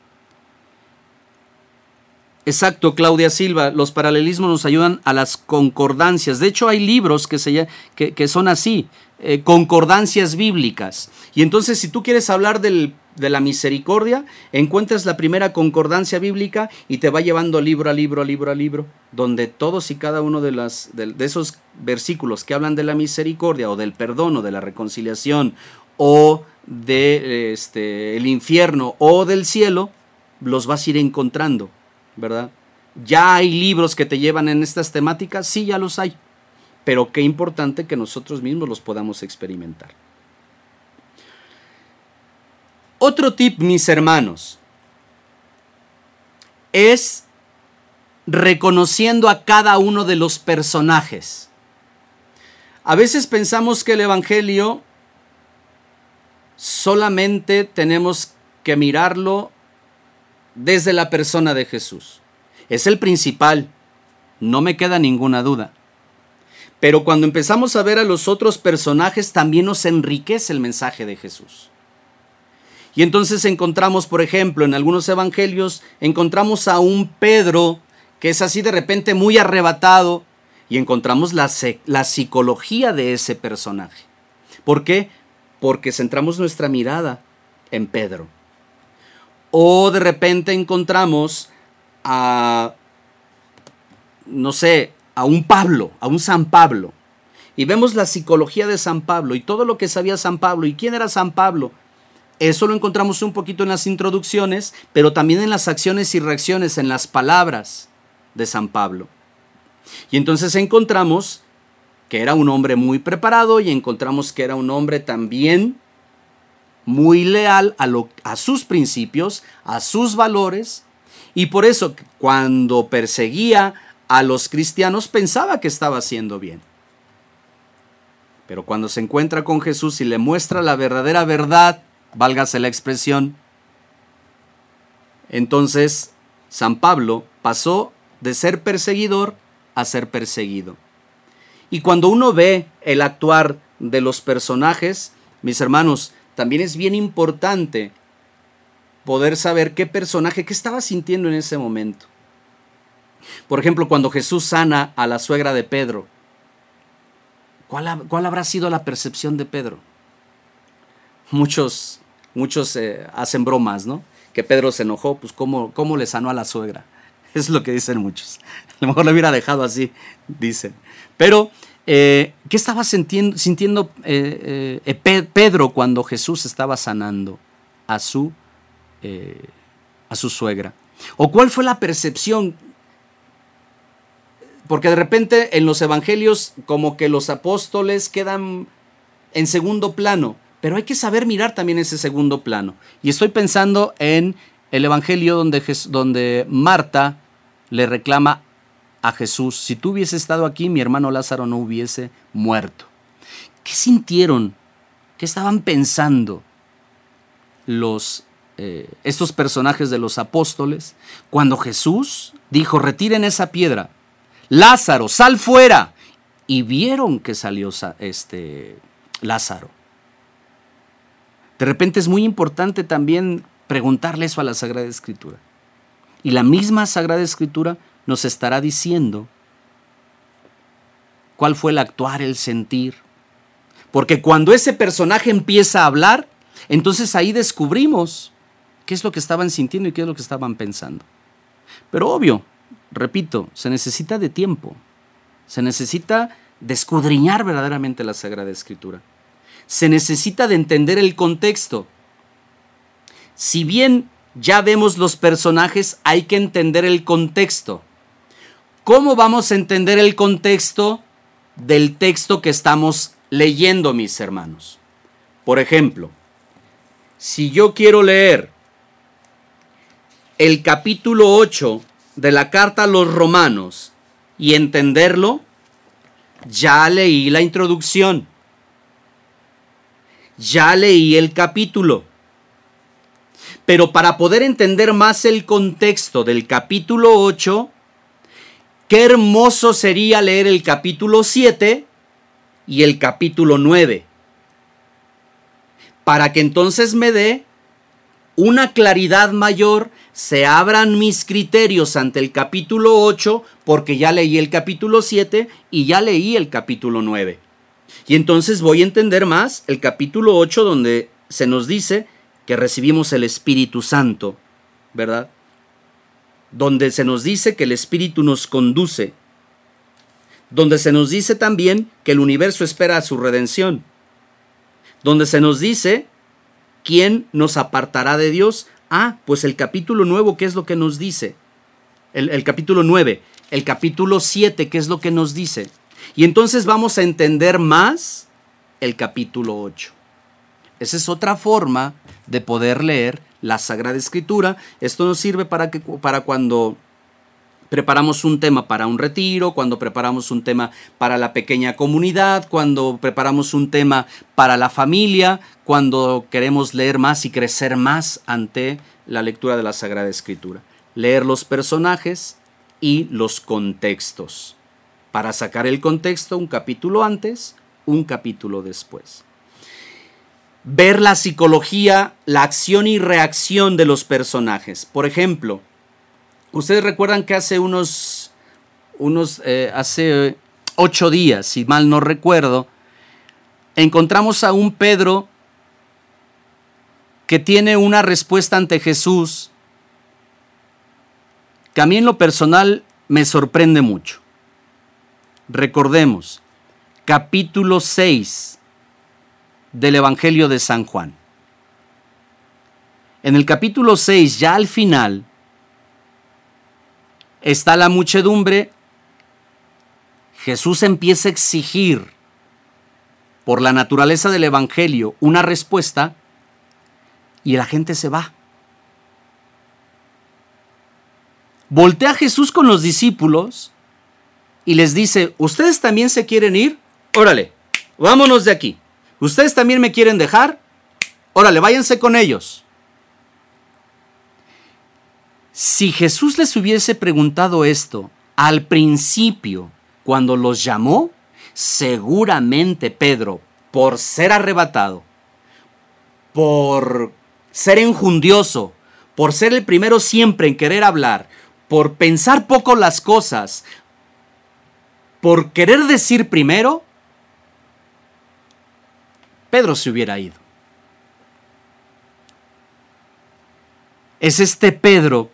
Exacto, Claudia Silva. Los paralelismos nos ayudan a las concordancias. De hecho, hay libros que, se, que, son así, eh, concordancias bíblicas. Y entonces, si tú quieres hablar de la misericordia, encuentras la primera concordancia bíblica y te va llevando libro a libro, a libro a libro, donde todos y cada uno de, las, de, esos versículos que hablan de la misericordia o del perdón o de la reconciliación o del de, este, el infierno o del cielo, los vas a ir encontrando. ¿verdad? ¿Ya hay libros que te llevan en estas temáticas? Sí, ya los hay. Pero qué importante que nosotros mismos los podamos experimentar. Otro tip, mis hermanos, es reconociendo a cada uno de los personajes. A veces pensamos que el Evangelio solamente tenemos que mirarlo desde la persona de Jesús. Es el principal, no me queda ninguna duda. Pero cuando empezamos a ver a los otros personajes, también nos enriquece el mensaje de Jesús. Y entonces encontramos, por ejemplo, en algunos evangelios, encontramos a un Pedro que es así de repente muy arrebatado y encontramos la, la psicología de ese personaje. ¿Por qué? porque centramos nuestra mirada en Pedro. O de repente encontramos a, no sé, a un Pablo, a un San Pablo. Y vemos la psicología de San Pablo y todo lo que sabía San Pablo y quién era San Pablo. Eso lo encontramos un poquito en las introducciones, pero también en las acciones y reacciones, en las palabras de San Pablo. Y entonces encontramos que era un hombre muy preparado y encontramos que era un hombre también muy leal a, lo, a sus principios, a sus valores, y por eso cuando perseguía a los cristianos pensaba que estaba haciendo bien. Pero cuando se encuentra con Jesús y le muestra la verdadera verdad, válgase la expresión, entonces San Pablo pasó de ser perseguidor a ser perseguido. Y cuando uno ve el actuar de los personajes, mis hermanos, también es bien importante poder saber qué personaje, qué estaba sintiendo en ese momento. Por ejemplo, cuando Jesús sana a la suegra de Pedro, ¿cuál, cuál habrá sido la percepción de Pedro? Muchos, muchos eh, hacen bromas, ¿no? Que Pedro se enojó, pues ¿cómo, ¿cómo le sanó a la suegra? [laughs] Es lo que dicen muchos. A lo mejor lo hubiera dejado así, dicen. Pero, eh, ¿qué estaba sintiendo, eh, Pedro cuando Jesús estaba sanando a su, a su suegra? ¿O cuál fue la percepción? Porque de repente en los evangelios como que los apóstoles quedan en segundo plano, pero hay que saber mirar también ese segundo plano. Y estoy pensando en el evangelio donde, donde Marta le reclama a Jesús, si tú hubiese estado aquí, mi hermano Lázaro no hubiese muerto. ¿Qué sintieron? ¿Qué estaban pensando los, eh, estos personajes de los apóstoles cuando Jesús dijo, retiren esa piedra, Lázaro, sal fuera? Y vieron que salió este, Lázaro. De repente es muy importante también preguntarle eso a la Sagrada Escritura. Y la misma Sagrada Escritura nos estará diciendo cuál fue el actuar, el sentir. Porque cuando ese personaje empieza a hablar, entonces ahí descubrimos qué es lo que estaban sintiendo y qué es lo que estaban pensando. Pero obvio, repito, se necesita de tiempo, se necesita de escudriñar verdaderamente la Sagrada Escritura. Se necesita de entender el contexto. Si bien ya vemos los personajes, hay que entender el contexto. ¿Cómo vamos a entender el contexto del texto que estamos leyendo, mis hermanos? Por ejemplo, si yo quiero leer el capítulo 8 de la carta a los romanos y entenderlo, ya leí la introducción, ya leí el capítulo. Pero para poder entender más el contexto del capítulo 8, Qué hermoso sería leer el capítulo 7 y el capítulo 9. Para que entonces me dé una claridad mayor, se abran mis criterios ante el capítulo 8, porque ya leí el capítulo 7 y ya leí el capítulo 9. Y entonces voy a entender más el capítulo 8 donde se nos dice que recibimos el Espíritu Santo, ¿verdad? donde se nos dice que el Espíritu nos conduce, donde se nos dice también que el universo espera a su redención, donde se nos dice quién nos apartará de Dios. Ah, pues el capítulo nuevo, ¿qué es lo que nos dice? El, el capítulo 9, el capítulo 7, ¿qué es lo que nos dice? Y entonces vamos a entender más el capítulo 8. Esa es otra forma de poder leer la Sagrada Escritura. Esto nos sirve para, que, para cuando preparamos un tema para un retiro, cuando preparamos un tema para la pequeña comunidad, cuando preparamos un tema para la familia, cuando queremos leer más y crecer más ante la lectura de la Sagrada Escritura. Leer los personajes y los contextos. Para sacar el contexto un capítulo antes, un capítulo después ver la psicología, la acción y reacción de los personajes. Por ejemplo, ustedes recuerdan que hace unos, unos eh, hace ocho días, si mal no recuerdo, encontramos a un Pedro que tiene una respuesta ante Jesús que a mí en lo personal me sorprende mucho. Recordemos, capítulo 6 del Evangelio de San Juan. En el capítulo 6, ya al final, está la muchedumbre. Jesús empieza a exigir por la naturaleza del Evangelio una respuesta y la gente se va. Voltea Jesús con los discípulos y les dice, ¿ustedes también se quieren ir? Órale, vámonos de aquí. ¿Ustedes también me quieren dejar? Órale, váyanse con ellos. Si Jesús les hubiese preguntado esto al principio, cuando los llamó, seguramente Pedro, por ser arrebatado, por ser enjundioso, por ser el primero siempre en querer hablar, por pensar poco las cosas, por querer decir primero, Pedro se hubiera ido. Es este Pedro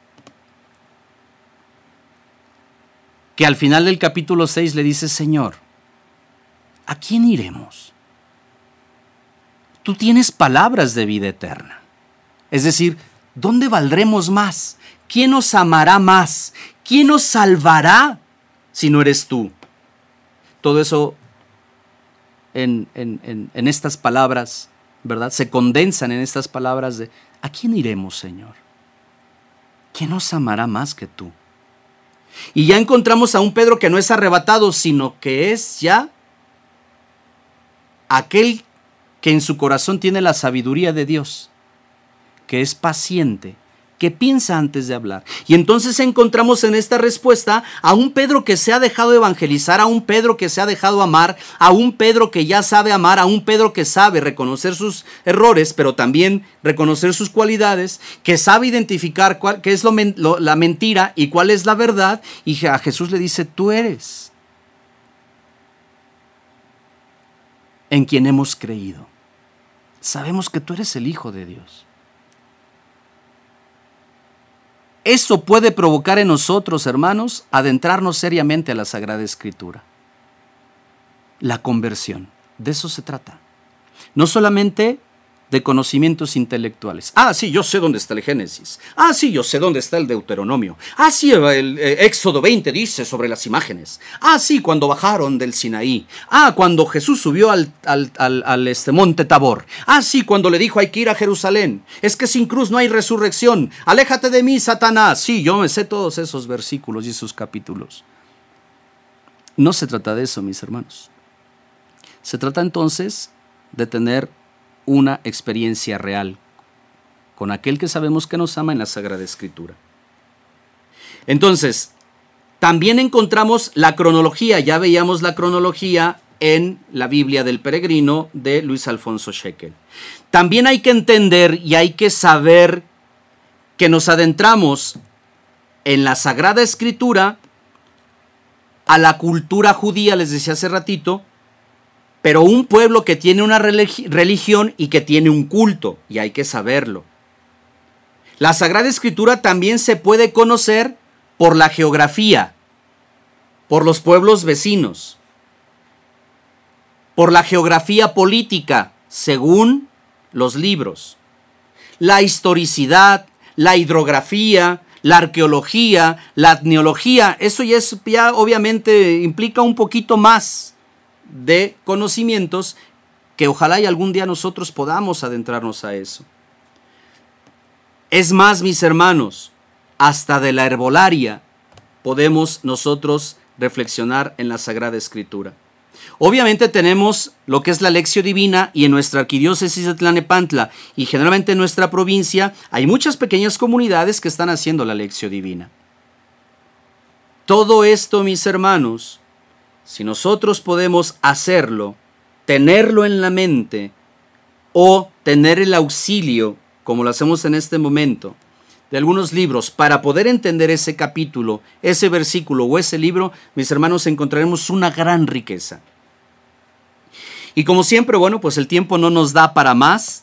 que al final del capítulo 6 le dice, Señor, ¿a quién iremos? Tú tienes palabras de vida eterna. Es decir, ¿dónde valdremos más? ¿Quién nos amará más? ¿Quién nos salvará si no eres tú? Todo eso en, en, estas palabras, ¿verdad? Se condensan en estas palabras de, ¿a quién iremos, Señor? ¿Quién nos amará más que tú? Y ya encontramos a un Pedro que no es arrebatado, sino que es ya aquel que en su corazón tiene la sabiduría de Dios, que es paciente, piensa antes de hablar. Y entonces encontramos en esta respuesta a un Pedro que se ha dejado evangelizar, a un Pedro que se ha dejado amar, a un Pedro que ya sabe amar, a un Pedro que sabe reconocer sus errores, pero también reconocer sus cualidades, que sabe identificar cuál, qué es la mentira y cuál es la verdad. Y a Jesús le dice, tú eres en quien hemos creído. Sabemos que tú eres el Hijo de Dios. Eso puede provocar en nosotros, hermanos, adentrarnos seriamente a la Sagrada Escritura. La conversión, de eso se trata. No solamente de conocimientos intelectuales. Ah, sí, yo sé dónde está el Génesis. Ah, sí, yo sé dónde está el Deuteronomio. Ah, sí, el, eh, Éxodo 20 dice sobre las imágenes. Ah, sí, cuando bajaron del Sinaí. Ah, cuando Jesús subió al, al, este monte Tabor. Ah, sí, cuando le dijo hay que ir a Jerusalén. Es que sin cruz no hay resurrección. Aléjate de mí, Satanás. Sí, yo me sé todos esos versículos y esos capítulos. No se trata de eso, mis hermanos. Se trata entonces de tener una experiencia real con aquel que sabemos que nos ama en la Sagrada Escritura. Entonces, también encontramos la cronología, ya veíamos la cronología en la Biblia del Peregrino de Luis Alfonso Shekel. También hay que entender y hay que saber que nos adentramos en la Sagrada Escritura a la cultura judía, les decía hace ratito, pero un pueblo que tiene una religión y que tiene un culto, y hay que saberlo. La Sagrada Escritura también se puede conocer por la geografía, por los pueblos vecinos, por la geografía política, según los libros, la historicidad, la hidrografía, la arqueología, la etnología, eso ya, es, ya obviamente implica un poquito más de conocimientos que ojalá y algún día nosotros podamos adentrarnos a eso. Es más, mis hermanos, hasta de la herbolaria podemos nosotros reflexionar en la Sagrada Escritura. Obviamente tenemos lo que es la lección divina y en nuestra arquidiócesis de Tlanepantla y generalmente en nuestra provincia hay muchas pequeñas comunidades que están haciendo la lección divina. Todo esto, mis hermanos, si nosotros podemos hacerlo, tenerlo en la mente o tener el auxilio, como lo hacemos en este momento, de algunos libros para poder entender ese capítulo, ese versículo o ese libro, mis hermanos, encontraremos una gran riqueza. Y como siempre, bueno, pues el tiempo no nos da para más.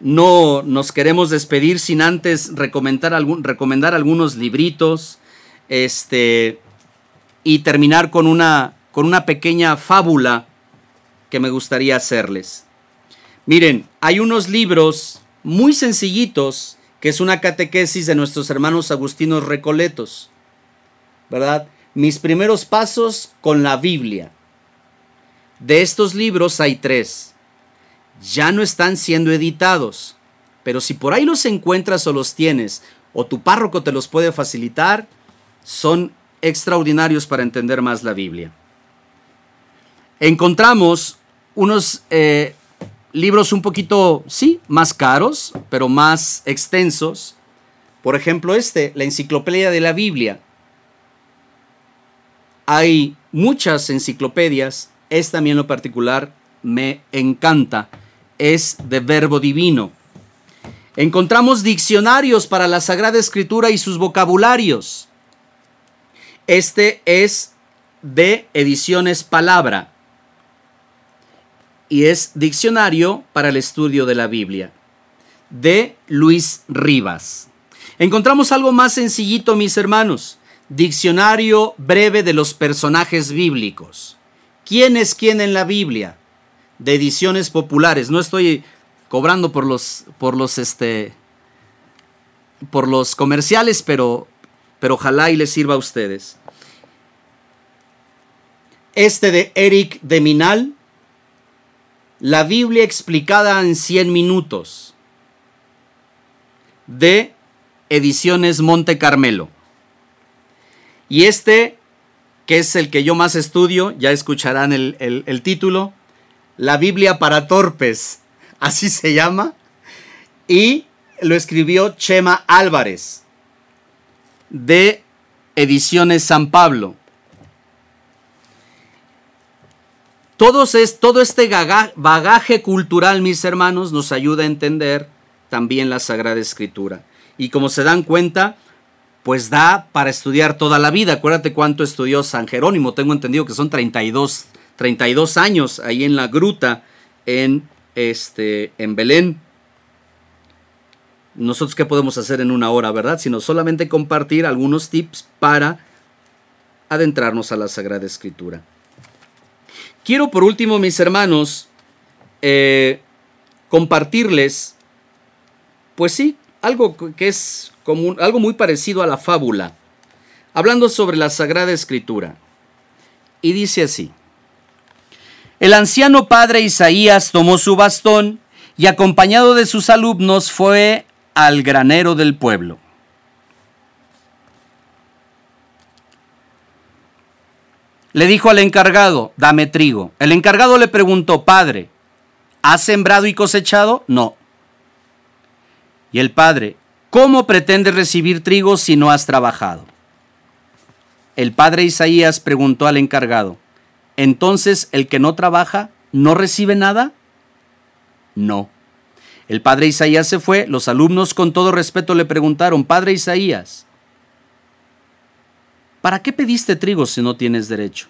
no nos queremos despedir sin antes recomendar, algún, recomendar algunos libritos este, y terminar con una, con una pequeña fábula que me gustaría hacerles. Miren, hay unos libros muy sencillitos que es una catequesis de nuestros hermanos agustinos recoletos, ¿verdad? Mis primeros pasos con la Biblia. De estos libros hay tres. Ya no están siendo editados, pero si por ahí los encuentras o los tienes, o tu párroco te los puede facilitar, son extraordinarios para entender más la Biblia. Encontramos unos eh, libros un poquito, sí, más caros, pero más extensos. Por ejemplo, este, la Enciclopedia de la Biblia. Hay muchas enciclopedias, esta a en lo particular me encanta, es de verbo divino. Encontramos diccionarios para la Sagrada Escritura y sus vocabularios. Este es de Ediciones Palabra y es Diccionario para el Estudio de la Biblia, de Luis Rivas. Encontramos algo más sencillito, mis hermanos. Diccionario breve de los personajes bíblicos. ¿Quién es quién en la Biblia? De ediciones populares. No estoy cobrando por los, por los, este, por los comerciales, pero, pero ojalá y les sirva a ustedes. Este de Eric de Minal, la Biblia explicada en 100 minutos de Ediciones Monte Carmelo. Y este, que es el que yo más estudio, ya escucharán el, el título, La Biblia para Torpes, [laughs] así se llama, y lo escribió Chema Álvarez, de Ediciones San Pablo. Es, todo este bagaje cultural, mis hermanos, nos ayuda a entender también la Sagrada Escritura. Y como se dan cuenta, pues da para estudiar toda la vida. Acuérdate cuánto estudió San Jerónimo. Tengo entendido que son 32, 32 años ahí en la gruta en, este, en Belén. Nosotros qué podemos hacer en una hora, ¿verdad? Sino solamente compartir algunos tips para adentrarnos a la Sagrada Escritura. Quiero por último, mis hermanos, eh, compartirles, pues sí, algo que es como algo muy parecido a la fábula, hablando sobre la Sagrada Escritura. Y dice así, el anciano padre Isaías tomó su bastón y acompañado de sus alumnos fue al granero del pueblo. Le dijo al encargado, dame trigo. El encargado le preguntó, Padre, ¿has sembrado y cosechado? No. Y el padre, ¿cómo pretendes recibir trigo si no has trabajado? El padre Isaías preguntó al encargado, ¿entonces el que no trabaja no recibe nada? No. El padre Isaías se fue, los alumnos con todo respeto le preguntaron, Padre Isaías, ¿Para qué pediste trigo si no tienes derecho?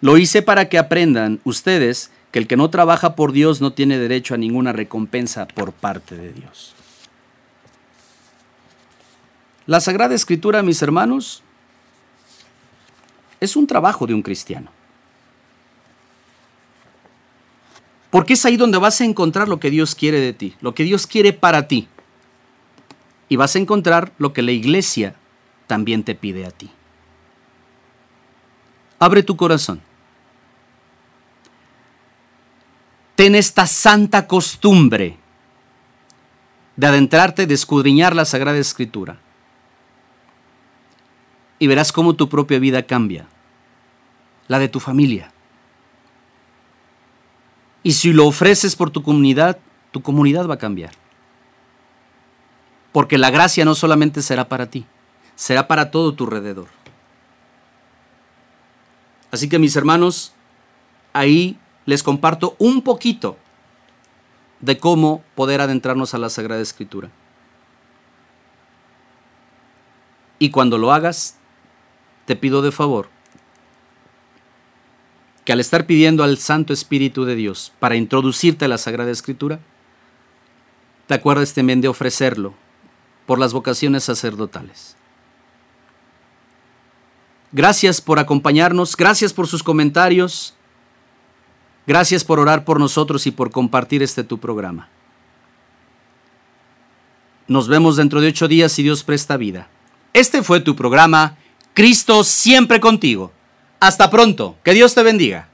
Lo hice para que aprendan ustedes que el que no trabaja por Dios no tiene derecho a ninguna recompensa por parte de Dios. La Sagrada Escritura, mis hermanos, es un trabajo de un cristiano. Porque es ahí donde vas a encontrar lo que Dios quiere de ti, lo que Dios quiere para ti. Y vas a encontrar lo que la iglesia también te pide a ti. Abre tu corazón. Ten esta santa costumbre de adentrarte, de escudriñar la Sagrada Escritura. Y verás cómo tu propia vida cambia, la de tu familia. Y si lo ofreces por tu comunidad, tu comunidad va a cambiar. Porque la gracia no solamente será para ti, será para todo tu alrededor. Así que mis hermanos, ahí les comparto un poquito de cómo poder adentrarnos a la Sagrada Escritura. Y cuando lo hagas, te pido de favor que al estar pidiendo al Santo Espíritu de Dios para introducirte a la Sagrada Escritura, te acuerdes también de ofrecerlo por las vocaciones sacerdotales. Gracias por acompañarnos, gracias por sus comentarios, gracias por orar por nosotros y por compartir este tu programa. Nos vemos dentro de ocho días si Dios presta vida. Este fue tu programa, Cristo siempre contigo. Hasta pronto, que Dios te bendiga.